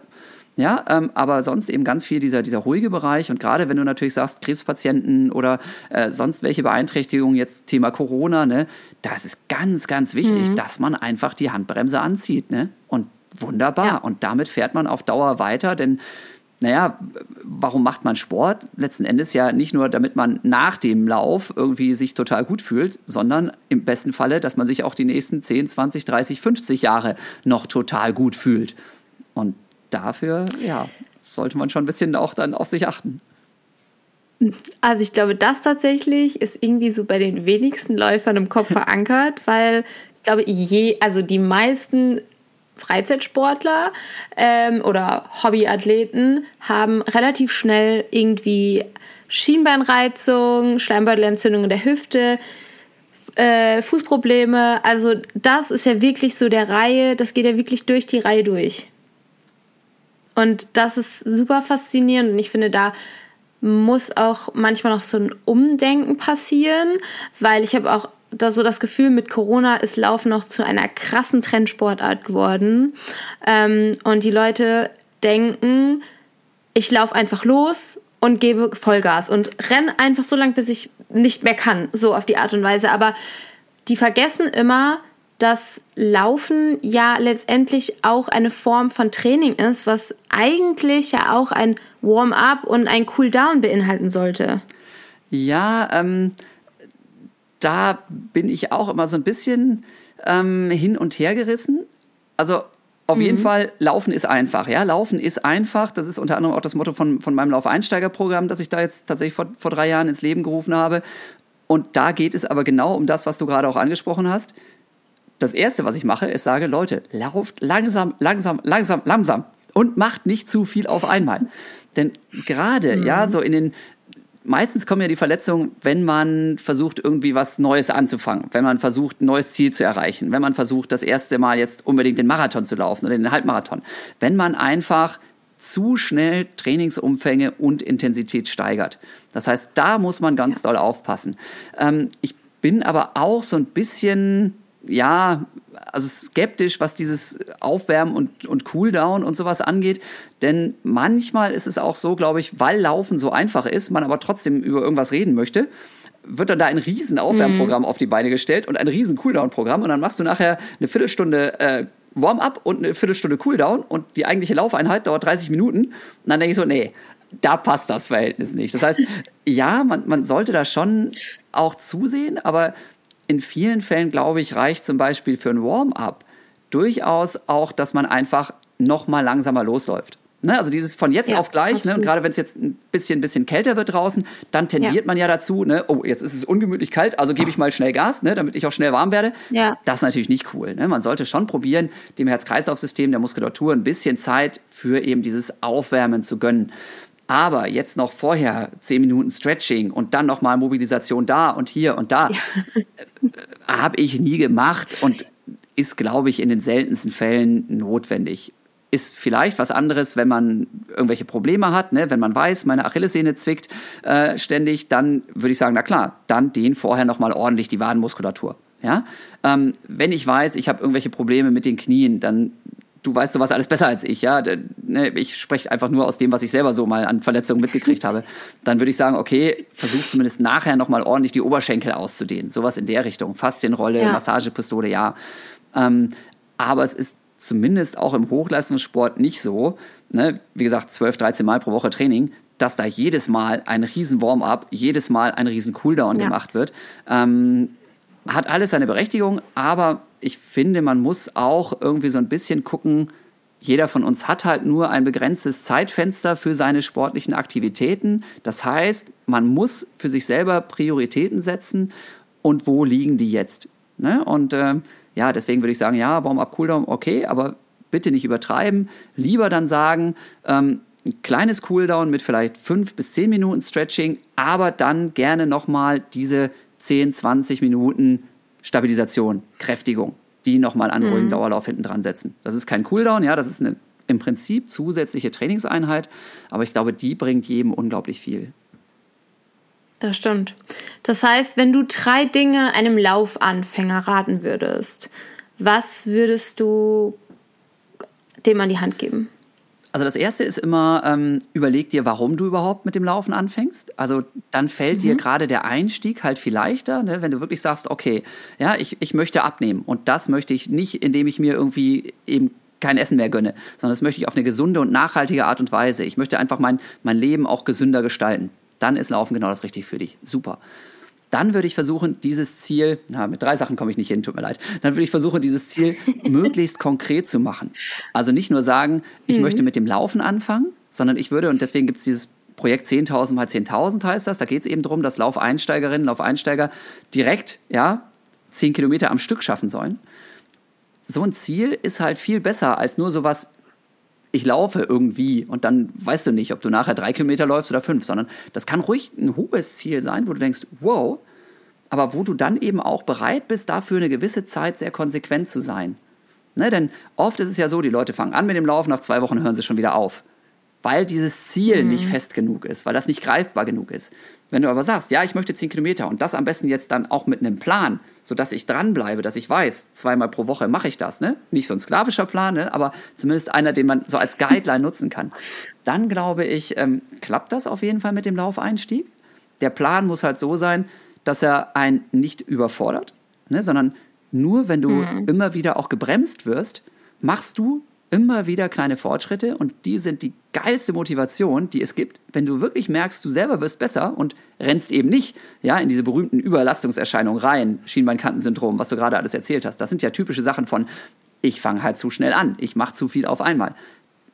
Ja, ähm, aber sonst eben ganz viel dieser, dieser ruhige Bereich. Und gerade wenn du natürlich sagst, Krebspatienten oder äh, sonst welche Beeinträchtigungen, jetzt Thema Corona, ne, da ist ganz, ganz wichtig, mhm. dass man einfach die Handbremse anzieht. Ne? Und wunderbar. Ja. Und damit fährt man auf Dauer weiter, denn naja, warum macht man Sport? Letzten Endes ja nicht nur, damit man nach dem Lauf irgendwie sich total gut fühlt, sondern im besten Falle, dass man sich auch die nächsten 10, 20, 30, 50 Jahre noch total gut fühlt. Und dafür, ja, sollte man schon ein bisschen auch dann auf sich achten. Also ich glaube, das tatsächlich ist irgendwie so bei den wenigsten Läufern im Kopf verankert, *laughs* weil ich glaube, je, also die meisten Freizeitsportler ähm, oder Hobbyathleten haben relativ schnell irgendwie Schienbeinreizung, Schleimbeutelentzündung in der Hüfte, äh, Fußprobleme. Also das ist ja wirklich so der Reihe, das geht ja wirklich durch die Reihe durch. Und das ist super faszinierend und ich finde, da muss auch manchmal noch so ein Umdenken passieren, weil ich habe auch da so das Gefühl, mit Corona ist Laufen noch zu einer krassen Trendsportart geworden. Ähm, und die Leute denken, ich laufe einfach los und gebe Vollgas und renne einfach so lange, bis ich nicht mehr kann, so auf die Art und Weise. Aber die vergessen immer, dass Laufen ja letztendlich auch eine Form von Training ist, was eigentlich ja auch ein Warm-up und ein Cool-down beinhalten sollte. Ja, ähm, da bin ich auch immer so ein bisschen ähm, hin und her gerissen. Also auf mhm. jeden Fall, Laufen ist einfach. Ja, Laufen ist einfach. Das ist unter anderem auch das Motto von, von meinem Laufeinsteigerprogramm, das ich da jetzt tatsächlich vor, vor drei Jahren ins Leben gerufen habe. Und da geht es aber genau um das, was du gerade auch angesprochen hast. Das Erste, was ich mache, ist sage, Leute, lauft langsam, langsam, langsam, langsam und macht nicht zu viel auf einmal. *laughs* Denn gerade, mhm. ja, so in den meistens kommen ja die Verletzungen, wenn man versucht, irgendwie was Neues anzufangen, wenn man versucht, ein neues Ziel zu erreichen, wenn man versucht, das erste Mal jetzt unbedingt den Marathon zu laufen oder den Halbmarathon. Wenn man einfach zu schnell Trainingsumfänge und Intensität steigert. Das heißt, da muss man ganz ja. doll aufpassen. Ähm, ich bin aber auch so ein bisschen ja, also skeptisch, was dieses Aufwärmen und, und Cooldown und sowas angeht. Denn manchmal ist es auch so, glaube ich, weil Laufen so einfach ist, man aber trotzdem über irgendwas reden möchte, wird dann da ein riesen Aufwärmprogramm mhm. auf die Beine gestellt und ein riesen Cooldown-Programm und dann machst du nachher eine Viertelstunde äh, Warm-up und eine Viertelstunde Cooldown und die eigentliche Laufeinheit dauert 30 Minuten. Und dann denke ich so, nee, da passt das Verhältnis nicht. Das heißt, ja, man, man sollte da schon auch zusehen, aber in vielen Fällen, glaube ich, reicht zum Beispiel für ein Warm-up durchaus auch, dass man einfach noch mal langsamer losläuft. Ne, also dieses von jetzt ja, auf gleich, ne, und gerade wenn es jetzt ein bisschen, bisschen kälter wird draußen, dann tendiert ja. man ja dazu, ne, oh, jetzt ist es ungemütlich kalt, also gebe ich mal schnell Gas, ne, damit ich auch schnell warm werde. Ja. Das ist natürlich nicht cool. Ne? Man sollte schon probieren, dem Herz-Kreislauf-System, der Muskulatur ein bisschen Zeit für eben dieses Aufwärmen zu gönnen. Aber jetzt noch vorher zehn Minuten Stretching und dann noch mal Mobilisation da und hier und da, ja. Äh, habe ich nie gemacht und ist, glaube ich, in den seltensten Fällen notwendig. Ist vielleicht was anderes, wenn man irgendwelche Probleme hat, ne? wenn man weiß, meine Achillessehne zwickt äh, ständig, dann würde ich sagen, na klar, dann den vorher noch mal ordentlich die Wadenmuskulatur. Ja? Ähm, wenn ich weiß, ich habe irgendwelche Probleme mit den Knien, dann du weißt sowas alles besser als ich, ja. Ne, ich spreche einfach nur aus dem, was ich selber so mal an Verletzungen mitgekriegt habe. Dann würde ich sagen, okay, versuch zumindest nachher nochmal ordentlich die Oberschenkel auszudehnen. Sowas in der Richtung. Faszienrolle, ja. Massagepistole, ja. Ähm, aber es ist zumindest auch im Hochleistungssport nicht so, ne, wie gesagt, 12, 13 Mal pro Woche Training, dass da jedes Mal ein riesen Warm-up, jedes Mal ein riesen Cooldown ja. gemacht wird. Ähm, hat alles seine Berechtigung, aber ich finde, man muss auch irgendwie so ein bisschen gucken, jeder von uns hat halt nur ein begrenztes Zeitfenster für seine sportlichen Aktivitäten. Das heißt, man muss für sich selber Prioritäten setzen und wo liegen die jetzt? Ne? Und äh, ja, deswegen würde ich sagen, ja, Warm-up, Cooldown, okay, aber bitte nicht übertreiben. Lieber dann sagen, ähm, ein kleines Cooldown mit vielleicht fünf bis zehn Minuten Stretching, aber dann gerne nochmal diese 10, 20 Minuten Stabilisation, Kräftigung, die nochmal an ruhigen mhm. Dauerlauf hinten dran setzen. Das ist kein Cooldown, ja, das ist eine im Prinzip zusätzliche Trainingseinheit, aber ich glaube, die bringt jedem unglaublich viel. Das stimmt. Das heißt, wenn du drei Dinge einem Laufanfänger raten würdest, was würdest du dem an die Hand geben? Also das erste ist immer, ähm, überleg dir, warum du überhaupt mit dem Laufen anfängst. Also dann fällt mhm. dir gerade der Einstieg halt viel leichter, ne? wenn du wirklich sagst, okay, ja, ich, ich möchte abnehmen und das möchte ich nicht, indem ich mir irgendwie eben kein Essen mehr gönne, sondern das möchte ich auf eine gesunde und nachhaltige Art und Weise. Ich möchte einfach mein, mein Leben auch gesünder gestalten. Dann ist Laufen genau das Richtige für dich. Super dann würde ich versuchen, dieses Ziel, na, mit drei Sachen komme ich nicht hin, tut mir leid, dann würde ich versuchen, dieses Ziel *laughs* möglichst konkret zu machen. Also nicht nur sagen, ich mhm. möchte mit dem Laufen anfangen, sondern ich würde, und deswegen gibt es dieses Projekt 10.000 mal 10.000 heißt das, da geht es eben darum, dass Laufeinsteigerinnen, Laufeinsteiger direkt, ja, 10 Kilometer am Stück schaffen sollen. So ein Ziel ist halt viel besser als nur sowas, ich laufe irgendwie und dann weißt du nicht, ob du nachher drei Kilometer läufst oder fünf, sondern das kann ruhig ein hohes Ziel sein, wo du denkst, wow, aber wo du dann eben auch bereit bist, dafür eine gewisse Zeit sehr konsequent zu sein. Ne, denn oft ist es ja so, die Leute fangen an mit dem Laufen, nach zwei Wochen hören sie schon wieder auf, weil dieses Ziel mhm. nicht fest genug ist, weil das nicht greifbar genug ist. Wenn du aber sagst, ja, ich möchte 10 Kilometer und das am besten jetzt dann auch mit einem Plan, sodass ich dranbleibe, dass ich weiß, zweimal pro Woche mache ich das, ne? Nicht so ein sklavischer Plan, ne? aber zumindest einer, den man so als *laughs* Guideline nutzen kann. Dann glaube ich, ähm, klappt das auf jeden Fall mit dem Laufeinstieg. Der Plan muss halt so sein, dass er einen nicht überfordert, ne? sondern nur wenn du mhm. immer wieder auch gebremst wirst, machst du immer wieder kleine Fortschritte und die sind die geilste Motivation, die es gibt, wenn du wirklich merkst, du selber wirst besser und rennst eben nicht ja, in diese berühmten Überlastungserscheinungen rein, Schienbeinkantensyndrom, was du gerade alles erzählt hast. Das sind ja typische Sachen von, ich fange halt zu schnell an, ich mache zu viel auf einmal.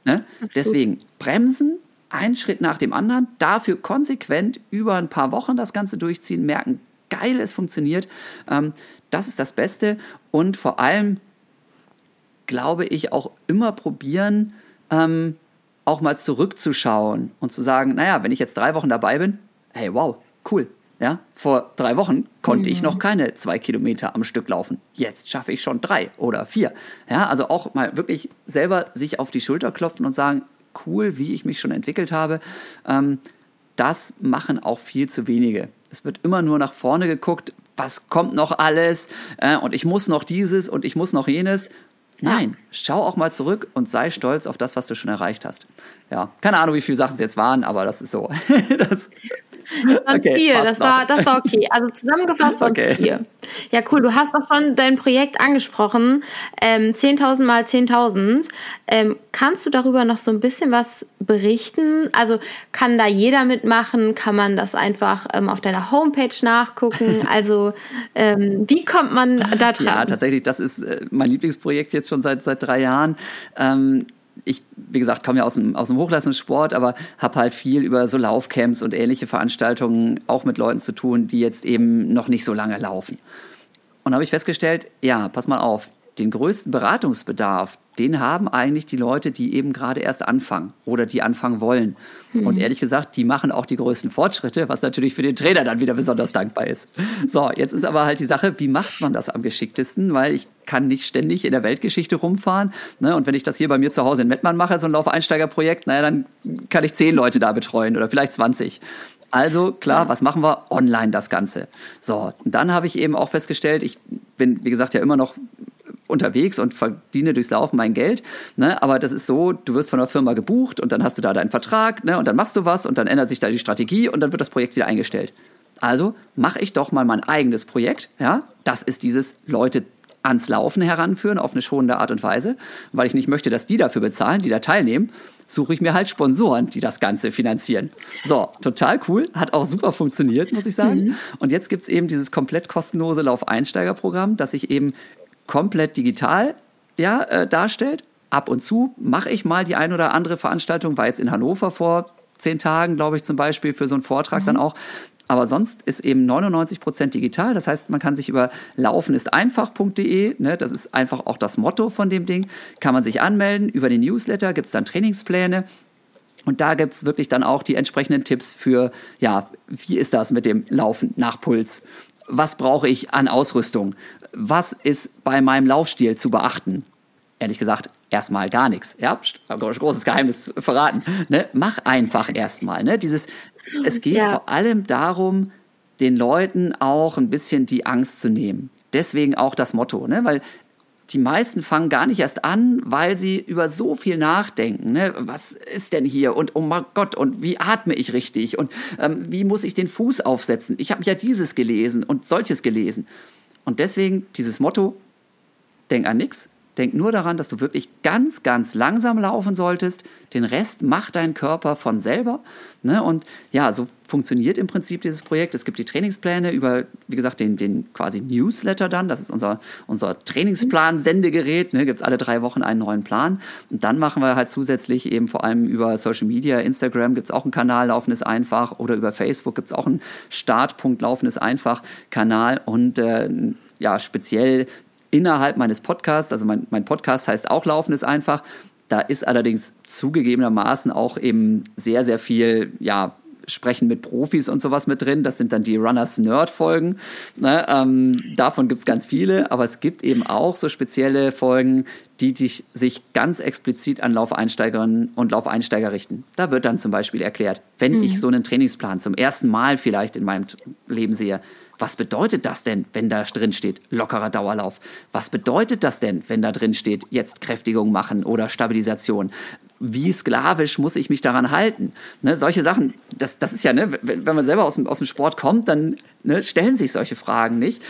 Ne? Deswegen bremsen, einen Schritt nach dem anderen, dafür konsequent über ein paar Wochen das Ganze durchziehen, merken, geil, es funktioniert. Ähm, das ist das Beste und vor allem glaube ich, auch immer probieren, ähm, auch mal zurückzuschauen und zu sagen, naja, wenn ich jetzt drei Wochen dabei bin, hey, wow, cool. Ja, vor drei Wochen konnte mhm. ich noch keine zwei Kilometer am Stück laufen. Jetzt schaffe ich schon drei oder vier. Ja, also auch mal wirklich selber sich auf die Schulter klopfen und sagen, cool, wie ich mich schon entwickelt habe. Ähm, das machen auch viel zu wenige. Es wird immer nur nach vorne geguckt, was kommt noch alles äh, und ich muss noch dieses und ich muss noch jenes Nein, schau auch mal zurück und sei stolz auf das, was du schon erreicht hast. Ja, keine Ahnung, wie viele Sachen es jetzt waren, aber das ist so. *laughs* *laughs* das, das okay, vier, das war, das war okay. Also zusammengefasst waren okay. vier. Ja, cool. Du hast auch schon dein Projekt angesprochen. Ähm, 10.000 mal 10.000. Ähm, kannst du darüber noch so ein bisschen was berichten? Also kann da jeder mitmachen? Kann man das einfach ähm, auf deiner Homepage nachgucken? *laughs* Also ähm, wie kommt man da dran? Ja, tatsächlich, das ist äh, mein Lieblingsprojekt jetzt schon seit, seit drei Jahren. Ich, wie gesagt, komme ja aus dem, aus dem Hochleistungssport, aber habe halt viel über so Laufcamps und ähnliche Veranstaltungen auch mit Leuten zu tun, die jetzt eben noch nicht so lange laufen. Und habe ich festgestellt, ja, pass mal auf, den größten Beratungsbedarf, den haben eigentlich die Leute, die eben gerade erst anfangen oder die anfangen wollen. Mhm. Und ehrlich gesagt, die machen auch die größten Fortschritte, was natürlich für den Trainer dann wieder besonders dankbar ist. So, jetzt ist aber halt die Sache, wie macht man das am geschicktesten? Weil ich kann nicht ständig in der Weltgeschichte rumfahren. Ne? Und wenn ich das hier bei mir zu Hause in Mettmann mache, so ein Laufeinsteigerprojekt, naja, dann kann ich zehn Leute da betreuen oder vielleicht 20. Also klar, was machen wir? Online das Ganze. So, und dann habe ich eben auch festgestellt, ich bin, wie gesagt, ja immer noch unterwegs und verdiene durchs Laufen mein Geld. Ne? Aber das ist so, du wirst von der Firma gebucht und dann hast du da deinen Vertrag ne? und dann machst du was und dann ändert sich da die Strategie und dann wird das Projekt wieder eingestellt. Also mache ich doch mal mein eigenes Projekt. Ja? Das ist dieses Leute ans Laufen heranführen auf eine schonende Art und Weise, weil ich nicht möchte, dass die dafür bezahlen, die da teilnehmen, suche ich mir halt Sponsoren, die das Ganze finanzieren. So, total cool, hat auch super funktioniert, muss ich sagen. Mhm. Und jetzt gibt es eben dieses komplett kostenlose Laufeinsteigerprogramm, das ich eben komplett digital ja, äh, darstellt. Ab und zu mache ich mal die ein oder andere Veranstaltung, war jetzt in Hannover vor zehn Tagen, glaube ich, zum Beispiel für so einen Vortrag mhm. dann auch. Aber sonst ist eben 99 Prozent digital. Das heißt, man kann sich über laufenisteinfach.de, ne, das ist einfach auch das Motto von dem Ding, kann man sich anmelden. Über den Newsletter gibt es dann Trainingspläne. Und da gibt es wirklich dann auch die entsprechenden Tipps für, ja, wie ist das mit dem Laufen nach Puls? Was brauche ich an Ausrüstung? Was ist bei meinem Laufstil zu beachten? Ehrlich gesagt, erstmal gar nichts. Ja, großes Geheimnis verraten. Ne? Mach einfach erstmal. Ne? Dieses, es geht ja. vor allem darum, den Leuten auch ein bisschen die Angst zu nehmen. Deswegen auch das Motto, ne? weil die meisten fangen gar nicht erst an, weil sie über so viel nachdenken. Ne? Was ist denn hier? Und oh mein Gott, und wie atme ich richtig? Und ähm, wie muss ich den Fuß aufsetzen? Ich habe ja dieses gelesen und solches gelesen. Und deswegen dieses Motto, denk an nichts, Denk nur daran, dass du wirklich ganz, ganz langsam laufen solltest. Den Rest macht dein Körper von selber. Ne? Und ja, so funktioniert im Prinzip dieses Projekt. Es gibt die Trainingspläne über, wie gesagt, den, den quasi Newsletter dann. Das ist unser, unser Trainingsplan-Sendegerät. Ne? Gibt es alle drei Wochen einen neuen Plan. Und dann machen wir halt zusätzlich eben vor allem über Social Media, Instagram gibt es auch einen Kanal, Laufen ist einfach. Oder über Facebook gibt es auch einen Startpunkt, Laufen ist einfach Kanal. Und äh, ja, speziell innerhalb meines Podcasts, also mein, mein Podcast heißt auch Laufen ist einfach. Da ist allerdings zugegebenermaßen auch eben sehr, sehr viel, ja, Sprechen mit Profis und sowas mit drin. Das sind dann die Runners Nerd Folgen. Ne, ähm, davon gibt es ganz viele, aber es gibt eben auch so spezielle Folgen, die sich, sich ganz explizit an Laufeinsteigerinnen und Laufeinsteiger richten. Da wird dann zum Beispiel erklärt, wenn mhm. ich so einen Trainingsplan zum ersten Mal vielleicht in meinem Leben sehe, was bedeutet das denn, wenn da drin steht, lockerer Dauerlauf? Was bedeutet das denn, wenn da drin steht, jetzt Kräftigung machen oder Stabilisation? Wie sklavisch muss ich mich daran halten? Ne, solche Sachen, das, das ist ja, ne, wenn, wenn man selber aus dem, aus dem Sport kommt, dann ne, stellen sich solche Fragen nicht.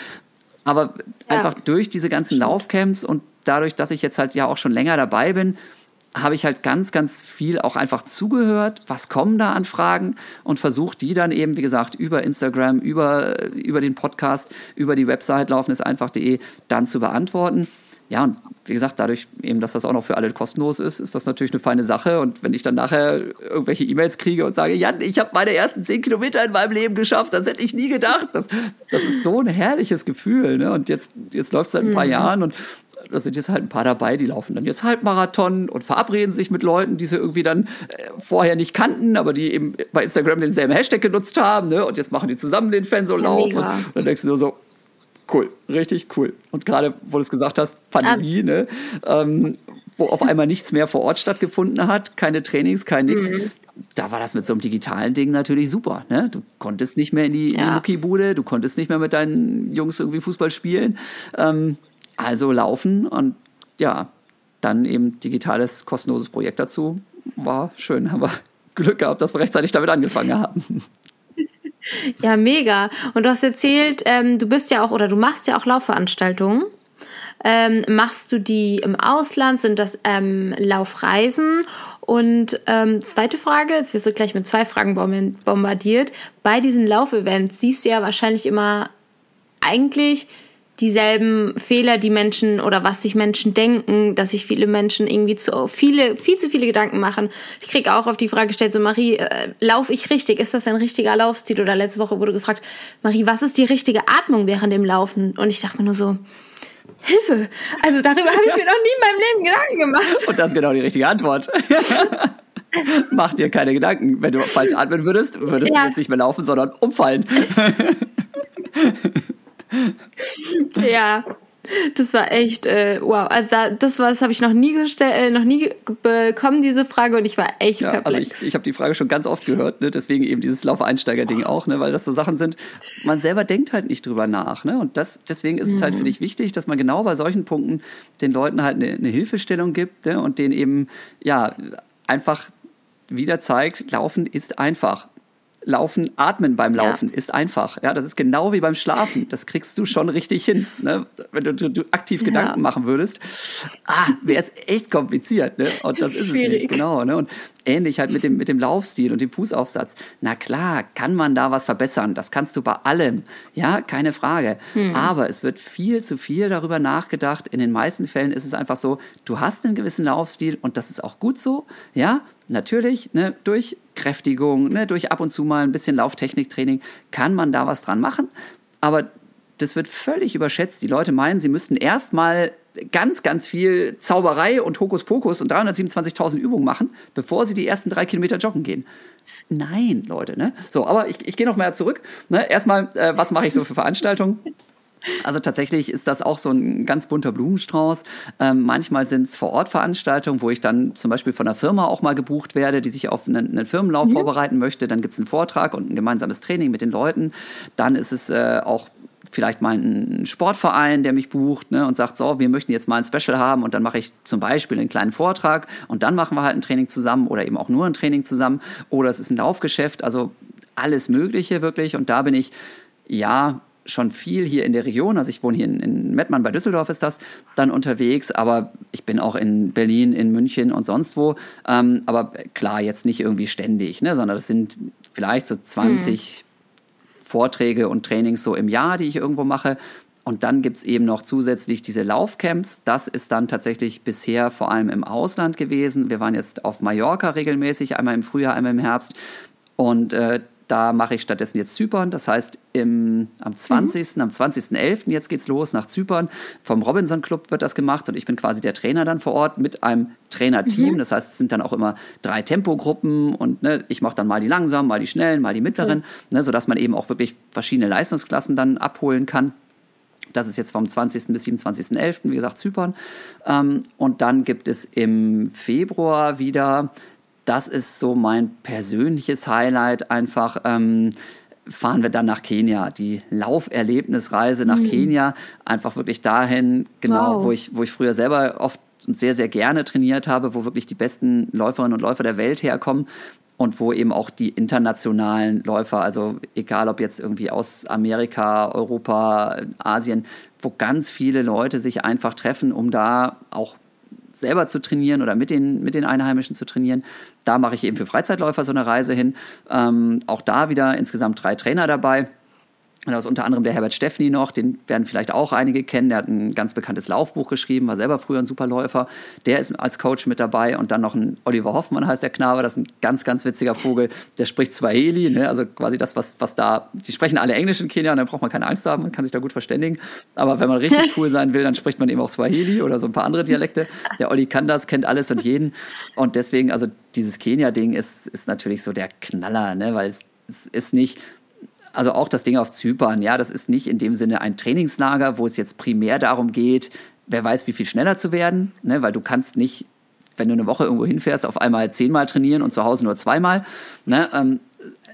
Aber ja. einfach durch diese ganzen Laufcamps und dadurch, dass ich jetzt halt ja auch schon länger dabei bin, habe ich halt ganz, ganz viel auch einfach zugehört, was kommen da an Fragen und versucht die dann eben, wie gesagt, über Instagram, über, über den Podcast, über die Website laufendeseinfach.de dann zu beantworten. Ja, und wie gesagt, dadurch eben, dass das auch noch für alle kostenlos ist, ist das natürlich eine feine Sache. Und wenn ich dann nachher irgendwelche E-Mails kriege und sage, Jan, ich habe meine ersten zehn Kilometer in meinem Leben geschafft, das hätte ich nie gedacht. Das, das ist so ein herrliches Gefühl. Ne? Und jetzt, jetzt läuft es seit ein paar mhm. Jahren und da sind jetzt halt ein paar dabei, die laufen dann jetzt Halbmarathon und verabreden sich mit Leuten, die sie irgendwie dann äh, vorher nicht kannten, aber die eben bei Instagram denselben Hashtag genutzt haben, ne? Und jetzt machen die zusammen den Fensolauf. Ja, und, und, dann denkst du nur so, cool, richtig cool. Und gerade, wo du es gesagt hast, Pandemie, ah. ne? Ähm, wo auf einmal nichts mehr vor Ort stattgefunden hat, keine Trainings, kein nix. Mhm. Da war das mit so einem digitalen Ding natürlich super. Ne? Du konntest nicht mehr in die, ja. Muckibude, du konntest nicht mehr mit deinen Jungs irgendwie Fußball spielen. Ähm, also laufen und ja, dann eben digitales, kostenloses Projekt dazu. War schön, haben wir *laughs* Glück gehabt, dass wir rechtzeitig damit angefangen haben. Ja, mega. Und du hast erzählt, ähm, du bist ja auch oder du machst ja auch Laufveranstaltungen. Ähm, machst du die im Ausland? Sind das ähm, Laufreisen? Und ähm, zweite Frage, jetzt wirst du gleich mit zwei Fragen bombardiert. Bei diesen Laufevents siehst du ja wahrscheinlich immer eigentlich dieselben Fehler, die Menschen oder was sich Menschen denken, dass sich viele Menschen irgendwie zu viele, viel zu viele Gedanken machen. Ich kriege auch auf die Frage gestellt, so Marie, äh, laufe ich richtig? Ist das ein richtiger Laufstil? Oder letzte Woche wurde gefragt, Marie, was ist die richtige Atmung während dem Laufen? Und ich dachte mir nur so, Hilfe! Also darüber habe ich mir noch nie in meinem Leben Gedanken gemacht. Und das ist genau die richtige Antwort. Mach dir keine Gedanken. Wenn du falsch atmen würdest, würdest ja. du jetzt nicht mehr laufen, sondern umfallen. *laughs* *laughs* ja, das war echt äh, wow. Also da, das war, das habe ich noch nie gestellt, äh, noch nie bekommen diese Frage und ich war echt ja, perplex. Also ich, ich habe die Frage schon ganz oft gehört, ne? deswegen eben dieses Laufeinsteiger-Ding auch, ne? weil das so Sachen sind. Man selber denkt halt nicht drüber nach, ne? Und das deswegen ist mhm. es halt finde ich wichtig, dass man genau bei solchen Punkten den Leuten halt eine, eine Hilfestellung gibt ne? und denen eben ja einfach wieder zeigt, Laufen ist einfach. Laufen, atmen beim Laufen ja. ist einfach. Ja, das ist genau wie beim Schlafen. Das kriegst du schon richtig hin. Ne? Wenn du, du, du aktiv ja. Gedanken machen würdest, ah, wäre es echt kompliziert. Ne? Und das ist Schwierig. es nicht, genau. Ne? Und ähnlich halt mit dem, mit dem Laufstil und dem Fußaufsatz. Na klar, kann man da was verbessern. Das kannst du bei allem. Ja, keine Frage. Hm. Aber es wird viel zu viel darüber nachgedacht. In den meisten Fällen ist es einfach so, du hast einen gewissen Laufstil und das ist auch gut so. Ja, natürlich, ne, durch Kräftigung, ne, durch ab und zu mal ein bisschen Lauftechniktraining kann man da was dran machen. Aber das wird völlig überschätzt. Die Leute meinen, sie müssten erstmal ganz, ganz viel Zauberei und Hokuspokus und 327.000 Übungen machen, bevor sie die ersten drei Kilometer joggen gehen. Nein, Leute, ne? So, aber ich, ich gehe noch mal zurück. Ne? Erstmal, äh, was mache ich so für Veranstaltungen? Also tatsächlich ist das auch so ein ganz bunter Blumenstrauß. Ähm, manchmal sind es Vor-Ort-Veranstaltungen, wo ich dann zum Beispiel von einer Firma auch mal gebucht werde, die sich auf einen, einen Firmenlauf mhm. vorbereiten möchte. Dann gibt es einen Vortrag und ein gemeinsames Training mit den Leuten. Dann ist es äh, auch vielleicht mal einen Sportverein, der mich bucht ne, und sagt, so, wir möchten jetzt mal ein Special haben und dann mache ich zum Beispiel einen kleinen Vortrag und dann machen wir halt ein Training zusammen oder eben auch nur ein Training zusammen oder es ist ein Laufgeschäft, also alles Mögliche wirklich und da bin ich, ja, schon viel hier in der Region, also ich wohne hier in, in Mettmann bei Düsseldorf ist das, dann unterwegs, aber ich bin auch in Berlin, in München und sonst wo. Ähm, aber klar, jetzt nicht irgendwie ständig, ne, sondern das sind vielleicht so 20 hm. Vorträge und Trainings so im Jahr, die ich irgendwo mache. Und dann gibt es eben noch zusätzlich diese Laufcamps. Das ist dann tatsächlich bisher vor allem im Ausland gewesen. Wir waren jetzt auf Mallorca regelmäßig, einmal im Frühjahr, einmal im Herbst. Und äh, da mache ich stattdessen jetzt Zypern. Das heißt, im, am 20., mhm. am 20.11. jetzt geht's los nach Zypern. Vom Robinson Club wird das gemacht und ich bin quasi der Trainer dann vor Ort mit einem Trainerteam. Mhm. Das heißt, es sind dann auch immer drei Tempogruppen und ne, ich mache dann mal die langsamen, mal die schnellen, mal die mittleren, mhm. ne, sodass man eben auch wirklich verschiedene Leistungsklassen dann abholen kann. Das ist jetzt vom 20. bis 27.11., wie gesagt, Zypern. Ähm, und dann gibt es im Februar wieder das ist so mein persönliches Highlight. Einfach ähm, fahren wir dann nach Kenia. Die Lauferlebnisreise nach mhm. Kenia. Einfach wirklich dahin, genau, wow. wo, ich, wo ich früher selber oft und sehr, sehr gerne trainiert habe, wo wirklich die besten Läuferinnen und Läufer der Welt herkommen und wo eben auch die internationalen Läufer, also egal ob jetzt irgendwie aus Amerika, Europa, Asien, wo ganz viele Leute sich einfach treffen, um da auch selber zu trainieren oder mit den, mit den Einheimischen zu trainieren. Da mache ich eben für Freizeitläufer so eine Reise hin. Ähm, auch da wieder insgesamt drei Trainer dabei. Da ist unter anderem der Herbert Steffni noch, den werden vielleicht auch einige kennen. Der hat ein ganz bekanntes Laufbuch geschrieben, war selber früher ein Superläufer. Der ist als Coach mit dabei und dann noch ein Oliver Hoffmann heißt der Knabe, das ist ein ganz, ganz witziger Vogel. Der spricht Swahili, ne? also quasi das, was, was da, die sprechen alle Englisch in Kenia und dann braucht man keine Angst haben, man kann sich da gut verständigen. Aber wenn man richtig *laughs* cool sein will, dann spricht man eben auch Swahili oder so ein paar andere Dialekte. Der Olli kann das, kennt alles und jeden. Und deswegen, also dieses Kenia-Ding ist, ist natürlich so der Knaller, ne? weil es, es ist nicht, also auch das Ding auf Zypern, ja, das ist nicht in dem Sinne ein Trainingslager, wo es jetzt primär darum geht, wer weiß, wie viel schneller zu werden, ne? weil du kannst nicht, wenn du eine Woche irgendwo hinfährst, auf einmal zehnmal trainieren und zu Hause nur zweimal. Ne? Ähm,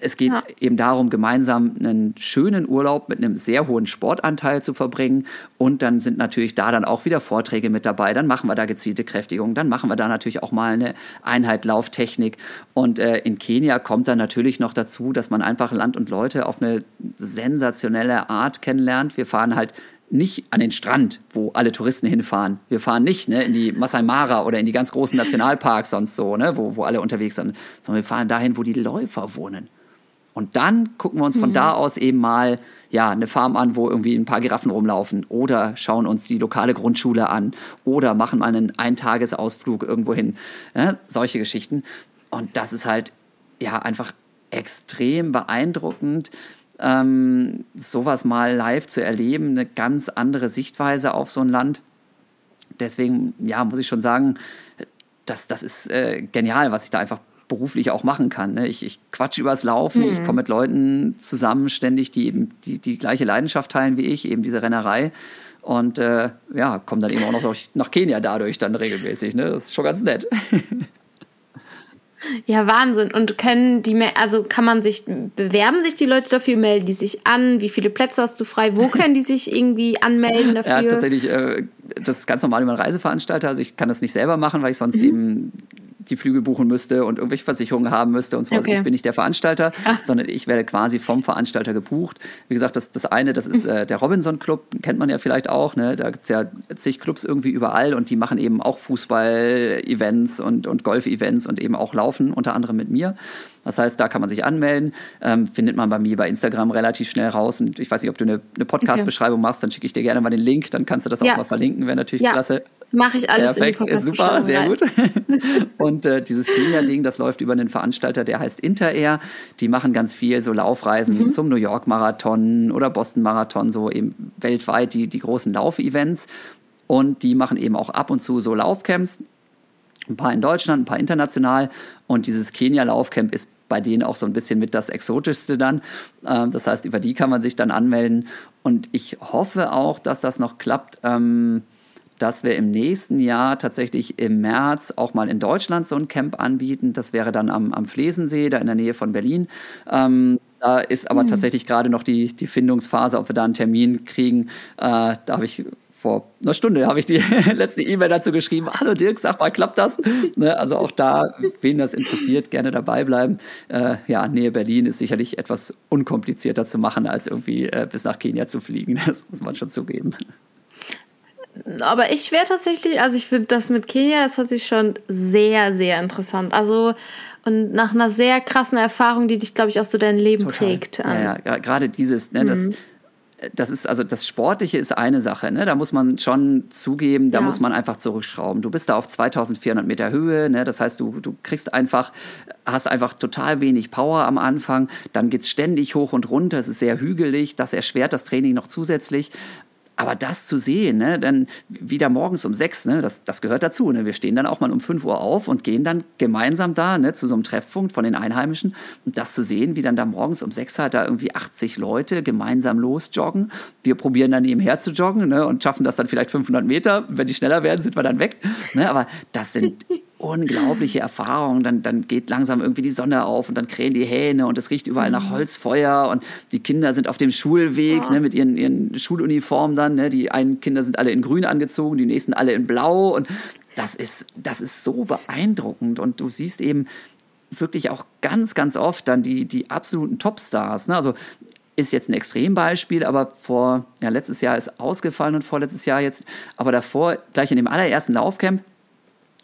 es geht ja. eben darum, gemeinsam einen schönen Urlaub mit einem sehr hohen Sportanteil zu verbringen. Und dann sind natürlich da dann auch wieder Vorträge mit dabei. Dann machen wir da gezielte Kräftigung. Dann machen wir da natürlich auch mal eine Einheit Lauftechnik. Und äh, in Kenia kommt dann natürlich noch dazu, dass man einfach Land und Leute auf eine sensationelle Art kennenlernt. Wir fahren halt nicht an den Strand, wo alle Touristen hinfahren. Wir fahren nicht ne, in die Masai Mara oder in die ganz großen Nationalparks sonst so, ne, wo, wo alle unterwegs sind, sondern wir fahren dahin, wo die Läufer wohnen. Und dann gucken wir uns von mhm. da aus eben mal ja, eine Farm an, wo irgendwie ein paar Giraffen rumlaufen oder schauen uns die lokale Grundschule an oder machen mal einen Eintagesausflug irgendwo hin. Ja, solche Geschichten. Und das ist halt ja einfach extrem beeindruckend, ähm, sowas mal live zu erleben, eine ganz andere Sichtweise auf so ein Land. Deswegen, ja, muss ich schon sagen, das, das ist äh, genial, was ich da einfach beruflich auch machen kann. Ne? Ich, ich quatsch übers Laufen, mhm. ich komme mit Leuten zusammen ständig, die eben die, die gleiche Leidenschaft teilen wie ich, eben diese Rennerei. Und äh, ja, komme dann eben auch noch durch, nach Kenia dadurch dann regelmäßig. Ne? Das ist schon ganz nett. *laughs* Ja, Wahnsinn. Und können die, also kann man sich, bewerben sich die Leute dafür, melden die sich an? Wie viele Plätze hast du frei? Wo *laughs* können die sich irgendwie anmelden dafür? Ja, tatsächlich, äh, das ist ganz normal über einen Reiseveranstalter. Also ich kann das nicht selber machen, weil ich sonst mhm. eben die Flüge buchen müsste und irgendwelche Versicherungen haben müsste und so. Okay. Ich bin nicht der Veranstalter, ah. sondern ich werde quasi vom Veranstalter gebucht. Wie gesagt, das, das eine, das ist *laughs* äh, der Robinson Club, kennt man ja vielleicht auch. Ne? Da gibt es ja zig Clubs irgendwie überall und die machen eben auch Fußball-Events und, und Golf-Events und eben auch Laufen, unter anderem mit mir. Das heißt, da kann man sich anmelden, ähm, findet man bei mir bei Instagram relativ schnell raus. Und ich weiß nicht, ob du eine, eine Podcast-Beschreibung machst, dann schicke ich dir gerne mal den Link, dann kannst du das ja. auch mal verlinken, wäre natürlich ja. klasse. Mache ich alles Perfekt, in die super, sehr rein. gut. *laughs* Und äh, dieses Kenia-Ding, das läuft über einen Veranstalter, der heißt Interair. Die machen ganz viel so Laufreisen mhm. zum New York-Marathon oder Boston-Marathon, so eben weltweit die, die großen Laufevents. Und die machen eben auch ab und zu so Laufcamps. Ein paar in Deutschland, ein paar international. Und dieses Kenia-Laufcamp ist bei denen auch so ein bisschen mit das Exotischste dann. Ähm, das heißt, über die kann man sich dann anmelden. Und ich hoffe auch, dass das noch klappt. Dass wir im nächsten Jahr tatsächlich im März auch mal in Deutschland so ein Camp anbieten. Das wäre dann am, am Flesensee, da in der Nähe von Berlin. Ähm, da ist aber mhm. tatsächlich gerade noch die, die Findungsphase, ob wir da einen Termin kriegen. Äh, da habe ich vor einer Stunde habe ich die *laughs* letzte E-Mail dazu geschrieben. Hallo Dirk, sag mal, klappt das? Ne, also auch da, wen das interessiert, gerne dabei bleiben. Äh, ja, Nähe Berlin ist sicherlich etwas unkomplizierter zu machen, als irgendwie äh, bis nach Kenia zu fliegen. *laughs* Das muss man schon zugeben. Aber ich wäre tatsächlich, also ich finde das mit Kenia, das hat sich schon sehr, sehr interessant. Also und nach einer sehr krassen Erfahrung, die dich, glaube ich, auch so dein Leben Total. prägt. Ja, ja, gerade dieses, ne, das, mhm das ist also das Sportliche ist eine Sache, ne? Da muss man schon zugeben, da ja. muss man einfach zurückschrauben. Du bist da auf 2400 Meter Höhe, ne? Das heißt, du, du kriegst einfach, hast einfach total wenig Power am Anfang. Dann geht es ständig hoch und runter. Es ist sehr hügelig. Das erschwert das Training noch zusätzlich. Aber das zu sehen, ne, dann wieder morgens um sechs, ne, das, das gehört dazu. Ne? Wir stehen dann auch mal um fünf Uhr auf und gehen dann gemeinsam da ne, zu so einem Treffpunkt von den Einheimischen. Und das zu sehen, wie dann da morgens um sechs halt da irgendwie 80 Leute gemeinsam losjoggen. Wir probieren dann nebenher zu joggen ne, und schaffen das dann vielleicht 500 Meter. Wenn die schneller werden, sind wir dann weg. Ne? Aber das sind *laughs* unglaubliche *laughs* Erfahrung. Dann, dann geht langsam irgendwie die Sonne auf und dann krähen die Hähne und es riecht überall nach mhm. Holzfeuer und die Kinder sind auf dem Schulweg ja. ne, mit ihren, ihren Schuluniformen dann. Ne. Die einen Kinder sind alle in grün angezogen, die nächsten alle in blau und das ist, das ist so beeindruckend und du siehst eben wirklich auch ganz, ganz oft dann die, die absoluten Topstars. Ne? Also ist jetzt ein Extrembeispiel, aber vor, ja, letztes Jahr ist ausgefallen und vorletztes Jahr jetzt, aber davor, gleich in dem allerersten Laufcamp,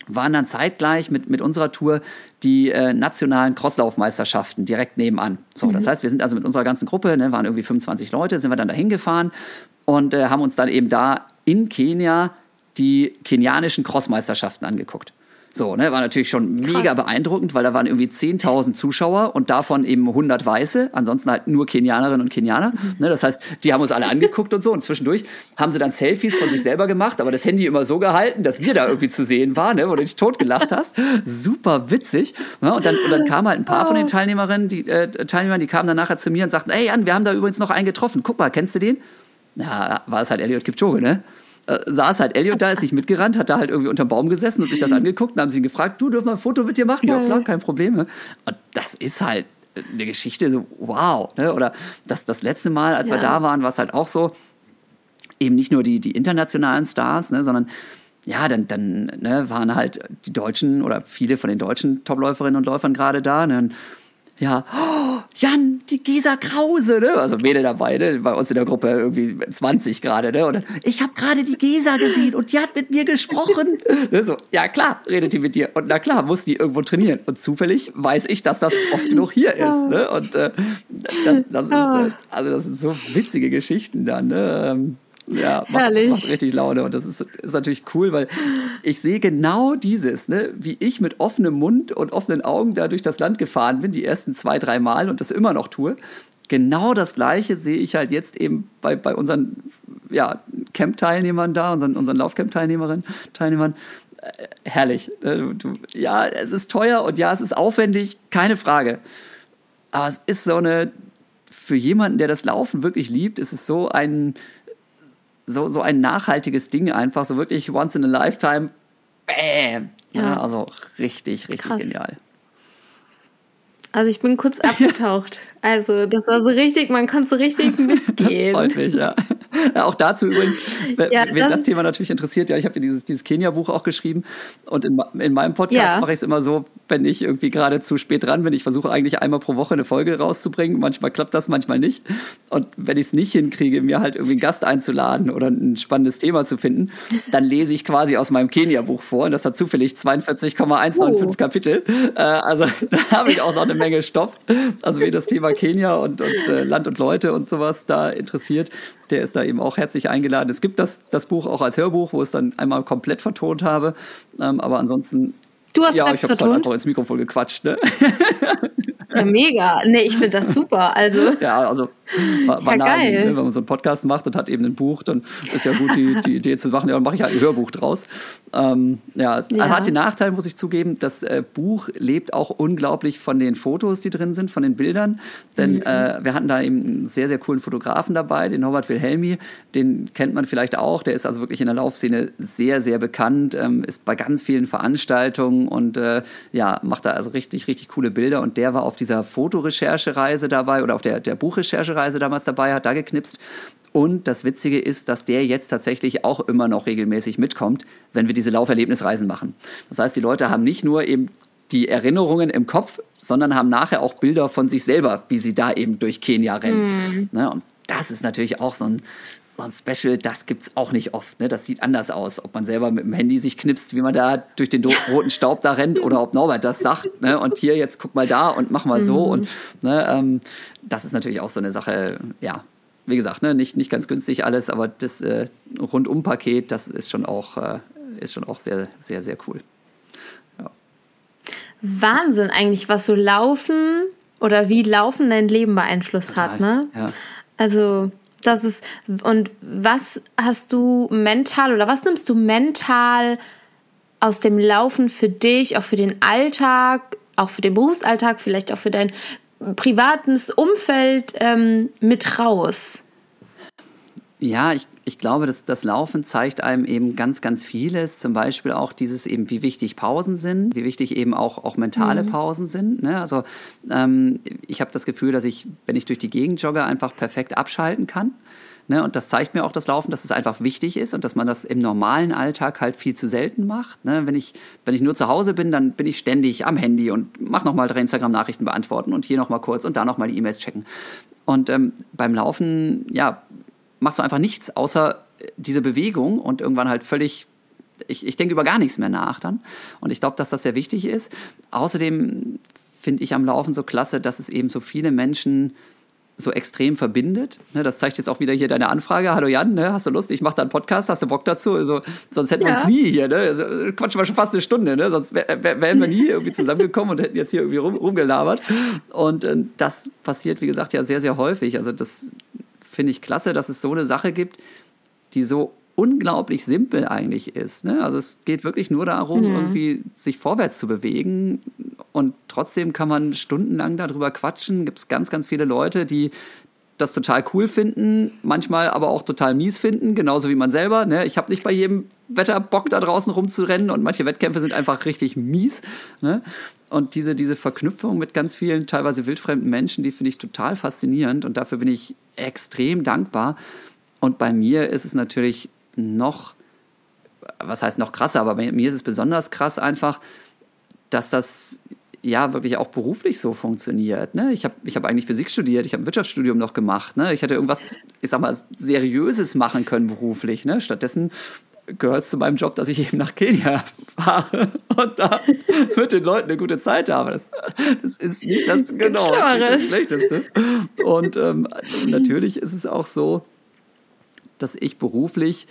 waren dann zeitgleich mit, mit unserer Tour die äh, nationalen Crosslaufmeisterschaften direkt nebenan. So, mhm. das heißt, wir sind also mit unserer ganzen Gruppe, ne, waren irgendwie 25 Leute, sind wir dann dahin gefahren und äh, haben uns dann eben da in Kenia die kenianischen Crossmeisterschaften angeguckt. So, ne, war natürlich schon mega Krass. beeindruckend, weil da waren irgendwie 10.000 Zuschauer und davon eben 100 Weiße, ansonsten halt nur Kenianerinnen und Kenianer. Mhm. Ne, das heißt, die haben uns alle angeguckt und so und zwischendurch haben sie dann Selfies von sich selber gemacht, aber das Handy immer so gehalten, dass wir da irgendwie zu sehen waren, ne, wo du dich totgelacht hast. Super witzig. Ne, und, dann, und dann kamen halt ein paar von den oh. Teilnehmerinnen, die äh, Teilnehmern, die kamen dann nachher zu mir und sagten, ey Jan, wir haben da übrigens noch einen getroffen. Guck mal, kennst du den? Na, war es halt Elliot Kipchoge, ne? Äh, saß halt Elliot da, ist nicht mitgerannt, hat da halt irgendwie unterm Baum gesessen und sich das *laughs* angeguckt und haben sie ihn gefragt, du dürfen wir ein Foto mit dir machen? Ja, klar, kein Problem. Und das ist halt eine Geschichte so, wow. Ne? Oder das, das letzte Mal, als ja. wir da waren, war es halt auch so, eben nicht nur die, die internationalen Stars, ne, sondern ja, dann, dann ne, waren halt die Deutschen oder viele von den deutschen Topläuferinnen und Läufern gerade da. Ne? ja, oh, Jan, die Gesa Krause, ne? Also Mädel dabei, ne? Bei uns in der Gruppe irgendwie 20 gerade, ne? Und dann, ich habe gerade die Gesa gesehen und die hat mit mir gesprochen. *laughs* ne? So, ja klar, redet die mit dir. Und na klar, muss die irgendwo trainieren. Und zufällig weiß ich, dass das oft genug hier ist, ne? Und äh, das, das ist, äh, also das sind so witzige Geschichten dann, ne? Ähm, ja, macht, macht, richtig Laune. Und das ist, ist natürlich cool, weil ich sehe genau dieses, ne, wie ich mit offenem Mund und offenen Augen da durch das Land gefahren bin, die ersten zwei, drei Mal und das immer noch tue. Genau das Gleiche sehe ich halt jetzt eben bei, bei unseren ja, Camp-Teilnehmern da, unseren, unseren Laufcamp-Teilnehmerinnen, Teilnehmern. Äh, herrlich. Äh, ja, es ist teuer und ja, es ist aufwendig, keine Frage. Aber es ist so eine, für jemanden, der das Laufen wirklich liebt, ist es so ein, so, so ein nachhaltiges Ding einfach, so wirklich once in a lifetime. Bam! Ja, ja also richtig, richtig Krass. genial. Also ich bin kurz abgetaucht. *laughs* Also das war so richtig, man konnte so richtig mitgehen. Freut mich, ja. *laughs* Auch dazu übrigens, ja, wenn das, das, Thema natürlich interessiert, ja, ich habe ja dieses, dieses Kenia-Buch auch geschrieben und in, in meinem Podcast ja. mache ich es immer so, wenn ich irgendwie gerade zu spät dran bin. Ich versuche eigentlich einmal pro Woche eine Folge rauszubringen. Manchmal klappt das, manchmal nicht. Und wenn ich es nicht hinkriege, mir halt irgendwie einen Gast einzuladen oder ein spannendes Thema zu finden, dann lese ich quasi aus meinem Kenia-Buch vor. Und das hat zufällig 42,195 oh. Kapitel. Äh, also *laughs* da habe ich auch noch eine Menge Stoff. Also wen das Thema Kenia und, und äh, Land und Leute und sowas da interessiert, der ist da eben auch herzlich eingeladen. Es gibt das, das Buch auch als Hörbuch, wo ich es dann einmal komplett vertont habe. Ähm, aber ansonsten Du hast ja, selbst ich habe halt einfach ins Mikrofon gequatscht, ne? Ja, mega. Nee, ich finde das super. Also. *laughs* Ja, also war, *laughs* war ja, geil. Ne? wenn man so einen Podcast macht und hat eben ein Buch, dann ist ja gut, die, die Idee zu machen, ja, dann mache ich halt ein Hörbuch draus. Ähm, ja, es ja. hat den Nachteil, muss ich zugeben, das äh, Buch lebt auch unglaublich von den Fotos, die drin sind, von den Bildern. Denn mhm. äh, wir hatten da eben einen sehr, sehr coolen Fotografen dabei, den Norbert Wilhelmi. Den kennt man vielleicht auch. Der ist also wirklich in der Laufszene sehr, sehr bekannt, ähm, ist bei ganz vielen Veranstaltungen und äh, ja, macht da also richtig, richtig coole Bilder. Und der war auf dieser Fotorecherchereise dabei oder auf der, der Buchrecherchereise damals dabei, hat da geknipst. Und das Witzige ist, dass der jetzt tatsächlich auch immer noch regelmäßig mitkommt, wenn wir diese Lauferlebnisreisen machen. Das heißt, die Leute haben nicht nur eben die Erinnerungen im Kopf, sondern haben nachher auch Bilder von sich selber, wie sie da eben durch Kenia rennen. Mm. Ne? Und das ist natürlich auch so ein, so ein Special, das gibt es auch nicht oft. Ne? Das sieht anders aus, ob man selber mit dem Handy sich knipst, wie man da durch den *laughs* roten Staub da rennt oder ob Norbert das sagt. Ne? Und hier, jetzt guck mal da und mach mal so. Mhm. Und ne, ähm, das ist natürlich auch so eine Sache, ja, wie gesagt, ne, nicht, nicht ganz günstig alles, aber das äh, Rundum-Paket, das ist schon auch, äh, ist schon auch sehr, sehr, sehr cool. Wahnsinn eigentlich, was so Laufen oder wie Laufen dein Leben beeinflusst Total, hat, ne? Ja. Also, das ist, und was hast du mental oder was nimmst du mental aus dem Laufen für dich, auch für den Alltag, auch für den Berufsalltag, vielleicht auch für dein privates Umfeld ähm, mit raus? Ja, ich, ich glaube, dass das Laufen zeigt einem eben ganz, ganz vieles. Zum Beispiel auch dieses eben, wie wichtig Pausen sind, wie wichtig eben auch, auch mentale mhm. Pausen sind. Ne? Also ähm, ich habe das Gefühl, dass ich, wenn ich durch die Gegend jogge, einfach perfekt abschalten kann. Ne, und das zeigt mir auch das Laufen, dass es einfach wichtig ist und dass man das im normalen Alltag halt viel zu selten macht. Ne, wenn, ich, wenn ich nur zu Hause bin, dann bin ich ständig am Handy und mache nochmal drei Instagram-Nachrichten beantworten und hier nochmal kurz und da nochmal die E-Mails checken. Und ähm, beim Laufen, ja, machst du einfach nichts außer diese Bewegung und irgendwann halt völlig ich, ich denke über gar nichts mehr nach dann. Und ich glaube, dass das sehr wichtig ist. Außerdem finde ich am Laufen so klasse, dass es eben so viele Menschen so extrem verbindet. Ne, das zeigt jetzt auch wieder hier deine Anfrage. Hallo Jan, ne, hast du Lust? Ich mache da einen Podcast, hast du Bock dazu? Also, sonst hätten wir uns nie hier, ne? Also, quatschen wir schon fast eine Stunde, ne? Sonst wären wär wir nie irgendwie zusammengekommen und hätten jetzt hier irgendwie rum, rumgelabert. Und äh, das passiert, wie gesagt, ja sehr, sehr häufig. Also das finde ich klasse, dass es so eine Sache gibt, die so unglaublich simpel eigentlich ist. Ne? Also es geht wirklich nur darum, mhm. irgendwie sich vorwärts zu bewegen und trotzdem kann man stundenlang darüber quatschen. Gibt es ganz, ganz viele Leute, die das total cool finden, manchmal aber auch total mies finden, genauso wie man selber. Ne? Ich habe nicht bei jedem Wetter Bock, da draußen rumzurennen und manche Wettkämpfe sind einfach richtig mies. Ne? Und diese, diese Verknüpfung mit ganz vielen, teilweise wildfremden Menschen, die finde ich total faszinierend und dafür bin ich extrem dankbar. Und bei mir ist es natürlich noch, was heißt noch krasser, aber bei mir ist es besonders krass einfach, dass das ja wirklich auch beruflich so funktioniert. Ne? Ich habe ich hab eigentlich Physik studiert, ich habe ein Wirtschaftsstudium noch gemacht. Ne? Ich hätte irgendwas, ich sag mal, Seriöses machen können beruflich. Ne? Stattdessen gehört es zu meinem Job, dass ich eben nach Kenia *laughs* fahre *laughs* und da mit den Leuten eine gute Zeit habe. Das, das ist nicht das, genau, das, nicht das Schlechteste. Und ähm, also natürlich ist es auch so, dass ich beruflich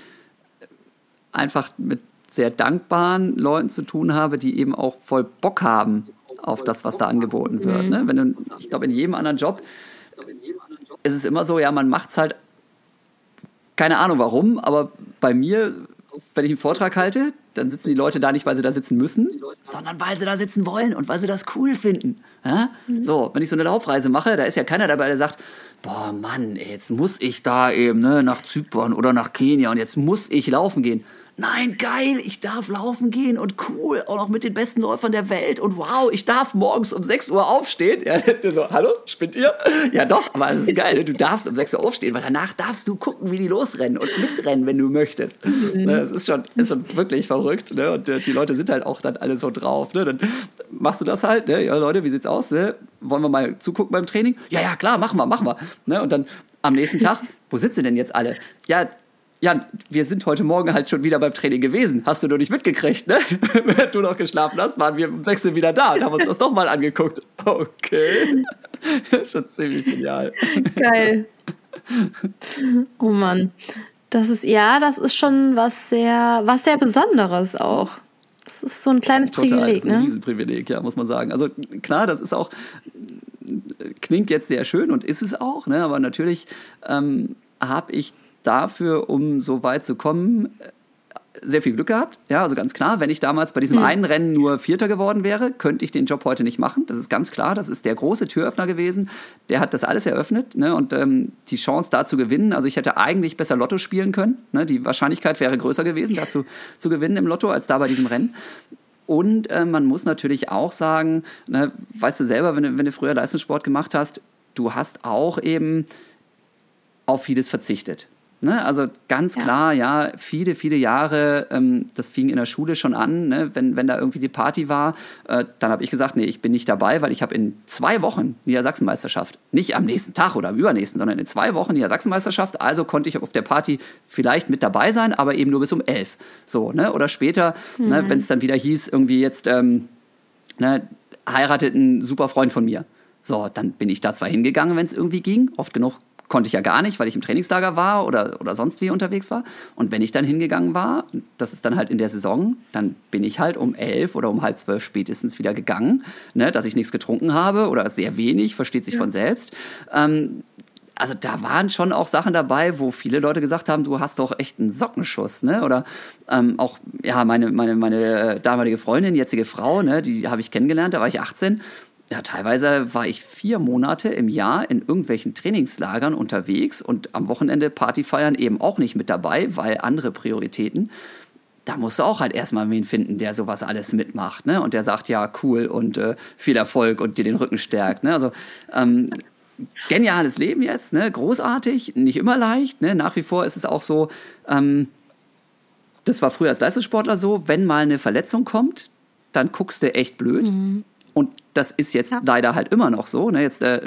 einfach mit sehr dankbaren Leuten zu tun habe, die eben auch voll Bock haben auf das, was da angeboten wird. Ne? Wenn du, ich glaube, in jedem anderen Job ist es immer so, ja, man macht es halt, keine Ahnung warum, aber bei mir, wenn ich einen Vortrag halte, dann sitzen die Leute da nicht, weil sie da sitzen müssen, sondern weil sie da sitzen wollen und weil sie das cool finden. Ja? Mhm. So, wenn ich so eine Laufreise mache, da ist ja keiner dabei, der sagt, boah, Mann, jetzt muss ich da eben ne, nach Zypern oder nach Kenia und jetzt muss ich laufen gehen nein, geil, ich darf laufen gehen und cool, auch noch mit den besten Läufern der Welt und wow, ich darf morgens um 6 Uhr aufstehen. Ja, der so, hallo, spinnt ihr? Ja doch, aber es ist geil, du darfst um 6 Uhr aufstehen, weil danach darfst du gucken, wie die losrennen und mitrennen, wenn du möchtest. Mhm. Das ist schon, ist schon wirklich verrückt ne? und äh, die Leute sind halt auch dann alle so drauf. Ne? Dann machst du das halt, ne? ja Leute, wie sieht's aus? Ne? Wollen wir mal zugucken beim Training? Ja, ja, klar, machen wir, machen wir. Ne? Und dann am nächsten Tag, wo sitzen denn jetzt alle? Ja, Jan, wir sind heute Morgen halt schon wieder beim Training gewesen. Hast du nur nicht mitgekriegt, ne? *laughs* Wenn du noch geschlafen hast, waren wir um 6 Uhr wieder da und haben uns das doch mal angeguckt. Okay. *laughs* schon ziemlich genial. Geil. Oh Mann. Das ist, ja, das ist schon was sehr, was sehr Besonderes auch. Das ist so ein kleines Total, Privileg, das ist ein ne? Riesenprivileg, ja, muss man sagen. Also klar, das ist auch klingt jetzt sehr schön und ist es auch, ne? aber natürlich ähm, habe ich dafür, um so weit zu kommen, sehr viel Glück gehabt. Ja, also ganz klar, wenn ich damals bei diesem mhm. einen Rennen nur Vierter geworden wäre, könnte ich den Job heute nicht machen. Das ist ganz klar. Das ist der große Türöffner gewesen. Der hat das alles eröffnet. Ne? Und ähm, die Chance da zu gewinnen, also ich hätte eigentlich besser Lotto spielen können. Ne? Die Wahrscheinlichkeit wäre größer gewesen, dazu zu gewinnen im Lotto, als da bei diesem Rennen. Und äh, man muss natürlich auch sagen, ne, weißt du selber, wenn wenn du früher Leistungssport gemacht hast, du hast auch eben auf vieles verzichtet. Ne? Also ganz klar, ja, viele, viele Jahre, ähm, das fing in der Schule schon an, ne? wenn, wenn da irgendwie die Party war, äh, dann habe ich gesagt, nee, ich bin nicht dabei, weil ich habe in zwei Wochen Niedersachsenmeisterschaft. Nicht am nächsten Tag oder am übernächsten, sondern in zwei Wochen Niedersachsenmeisterschaft. Also konnte ich auf der Party vielleicht mit dabei sein, aber eben nur bis um elf. So, ne? Oder später, ne, mhm. ne, wenn es dann wieder hieß, irgendwie jetzt ähm, ne, heiratet ein super Freund von mir. So, dann bin ich da zwar hingegangen, wenn es irgendwie ging. Oft genug konnte ich ja gar nicht, weil ich im Trainingslager war oder, oder sonst wie unterwegs war. Und wenn ich dann hingegangen war, das ist dann halt in der Saison, dann bin ich halt um elf oder um halb zwölf spätestens wieder gegangen, ne, dass ich nichts getrunken habe oder sehr wenig, versteht sich ja. von selbst. Ähm, also da waren schon auch Sachen dabei, wo viele Leute gesagt haben, du hast doch echt einen Sockenschuss, ne? Oder ähm, auch, ja, meine, meine, meine äh, damalige Freundin, jetzige Frau, ne, die habe ich kennengelernt, da war ich 18 ja, teilweise war ich vier Monate im Jahr in irgendwelchen Trainingslagern unterwegs und am Wochenende Party feiern eben auch nicht mit dabei, weil andere Prioritäten. Da musst du auch halt erstmal wen finden, der sowas alles mitmacht, ne? Und der sagt, ja, cool und äh, viel Erfolg und dir den Rücken stärkt. Ne? Also ähm, geniales Leben jetzt, ne? Großartig, nicht immer leicht. Ne? Nach wie vor ist es auch so, ähm, das war früher als Leistungssportler so, wenn mal eine Verletzung kommt, dann guckst du echt blöd. Mhm. Und das ist jetzt ja. leider halt immer noch so. Ne? Jetzt, äh,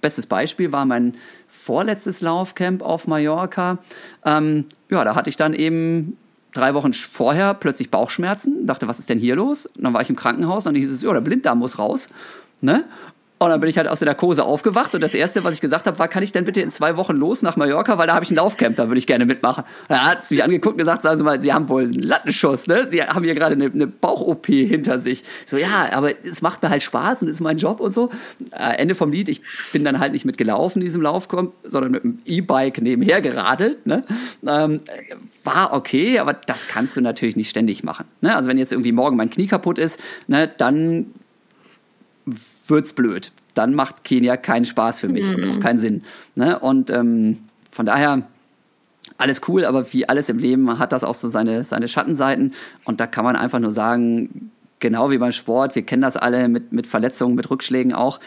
bestes Beispiel war mein vorletztes Laufcamp auf Mallorca. Ähm, ja, da hatte ich dann eben drei Wochen vorher plötzlich Bauchschmerzen, dachte, was ist denn hier los? Und dann war ich im Krankenhaus und dann hieß es, ja, der Blinddarm muss raus. Ne? Und dann bin ich halt aus der Narkose aufgewacht und das Erste, was ich gesagt habe, war, kann ich denn bitte in zwei Wochen los nach Mallorca, weil da habe ich ein Laufcamp, da würde ich gerne mitmachen. Er hat mich angeguckt und gesagt, sagen Sie mal, Sie haben wohl einen Lattenschuss, ne? Sie haben hier gerade eine, eine Bauch-OP hinter sich. Ich so, ja, aber es macht mir halt Spaß und ist mein Job und so. Äh, Ende vom Lied, ich bin dann halt nicht mitgelaufen in diesem Laufcamp, sondern mit dem E-Bike nebenher geradelt. Ne? Ähm, war okay, aber das kannst du natürlich nicht ständig machen. Ne? Also wenn jetzt irgendwie morgen mein Knie kaputt ist, ne, dann wird's blöd. Dann macht Kenia keinen Spaß für mich mhm. und auch keinen Sinn. Ne? Und ähm, von daher alles cool, aber wie alles im Leben hat das auch so seine, seine Schattenseiten. Und da kann man einfach nur sagen, genau wie beim Sport, wir kennen das alle mit, mit Verletzungen, mit Rückschlägen auch.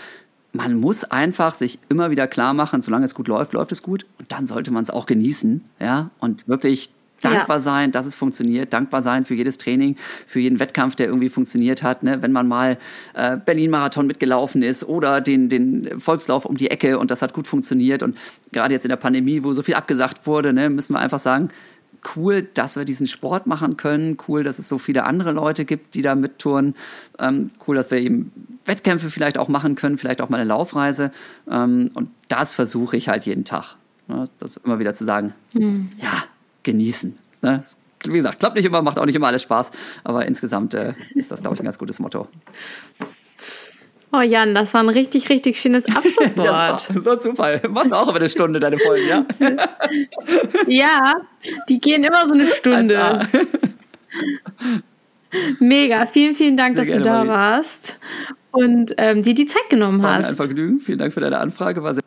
Man muss einfach sich immer wieder klar machen, solange es gut läuft, läuft es gut. Und dann sollte man es auch genießen, ja, und wirklich dankbar ja. sein, dass es funktioniert, dankbar sein für jedes Training, für jeden Wettkampf, der irgendwie funktioniert hat. Ne? Wenn man mal äh, Berlin-Marathon mitgelaufen ist oder den, den Volkslauf um die Ecke und das hat gut funktioniert. Und gerade jetzt in der Pandemie, wo so viel abgesagt wurde, ne, müssen wir einfach sagen, cool, dass wir diesen Sport machen können, cool, dass es so viele andere Leute gibt, die da mittouren, ähm, cool, dass wir eben Wettkämpfe vielleicht auch machen können, vielleicht auch mal eine Laufreise. Ähm, und das versuche ich halt jeden Tag. Ne? Das immer wieder zu sagen, mhm. ja, genießen. Ne? Wie gesagt, klappt nicht immer, macht auch nicht immer alles Spaß, aber insgesamt äh, ist das, glaube ich, ein ganz gutes Motto. Oh Jan, das war ein richtig, richtig schönes *laughs* Abschlusswort. so ein Zufall. Machst du auch über eine Stunde deine Folgen, ja? *laughs* ja, die gehen immer so eine Stunde. *laughs* Mega, vielen, vielen Dank, Sehr dass gerne, du da Marie. warst und ähm, dir die Zeit genommen war hast. Ein Vergnügen, vielen Dank für deine Anfrage, war sehr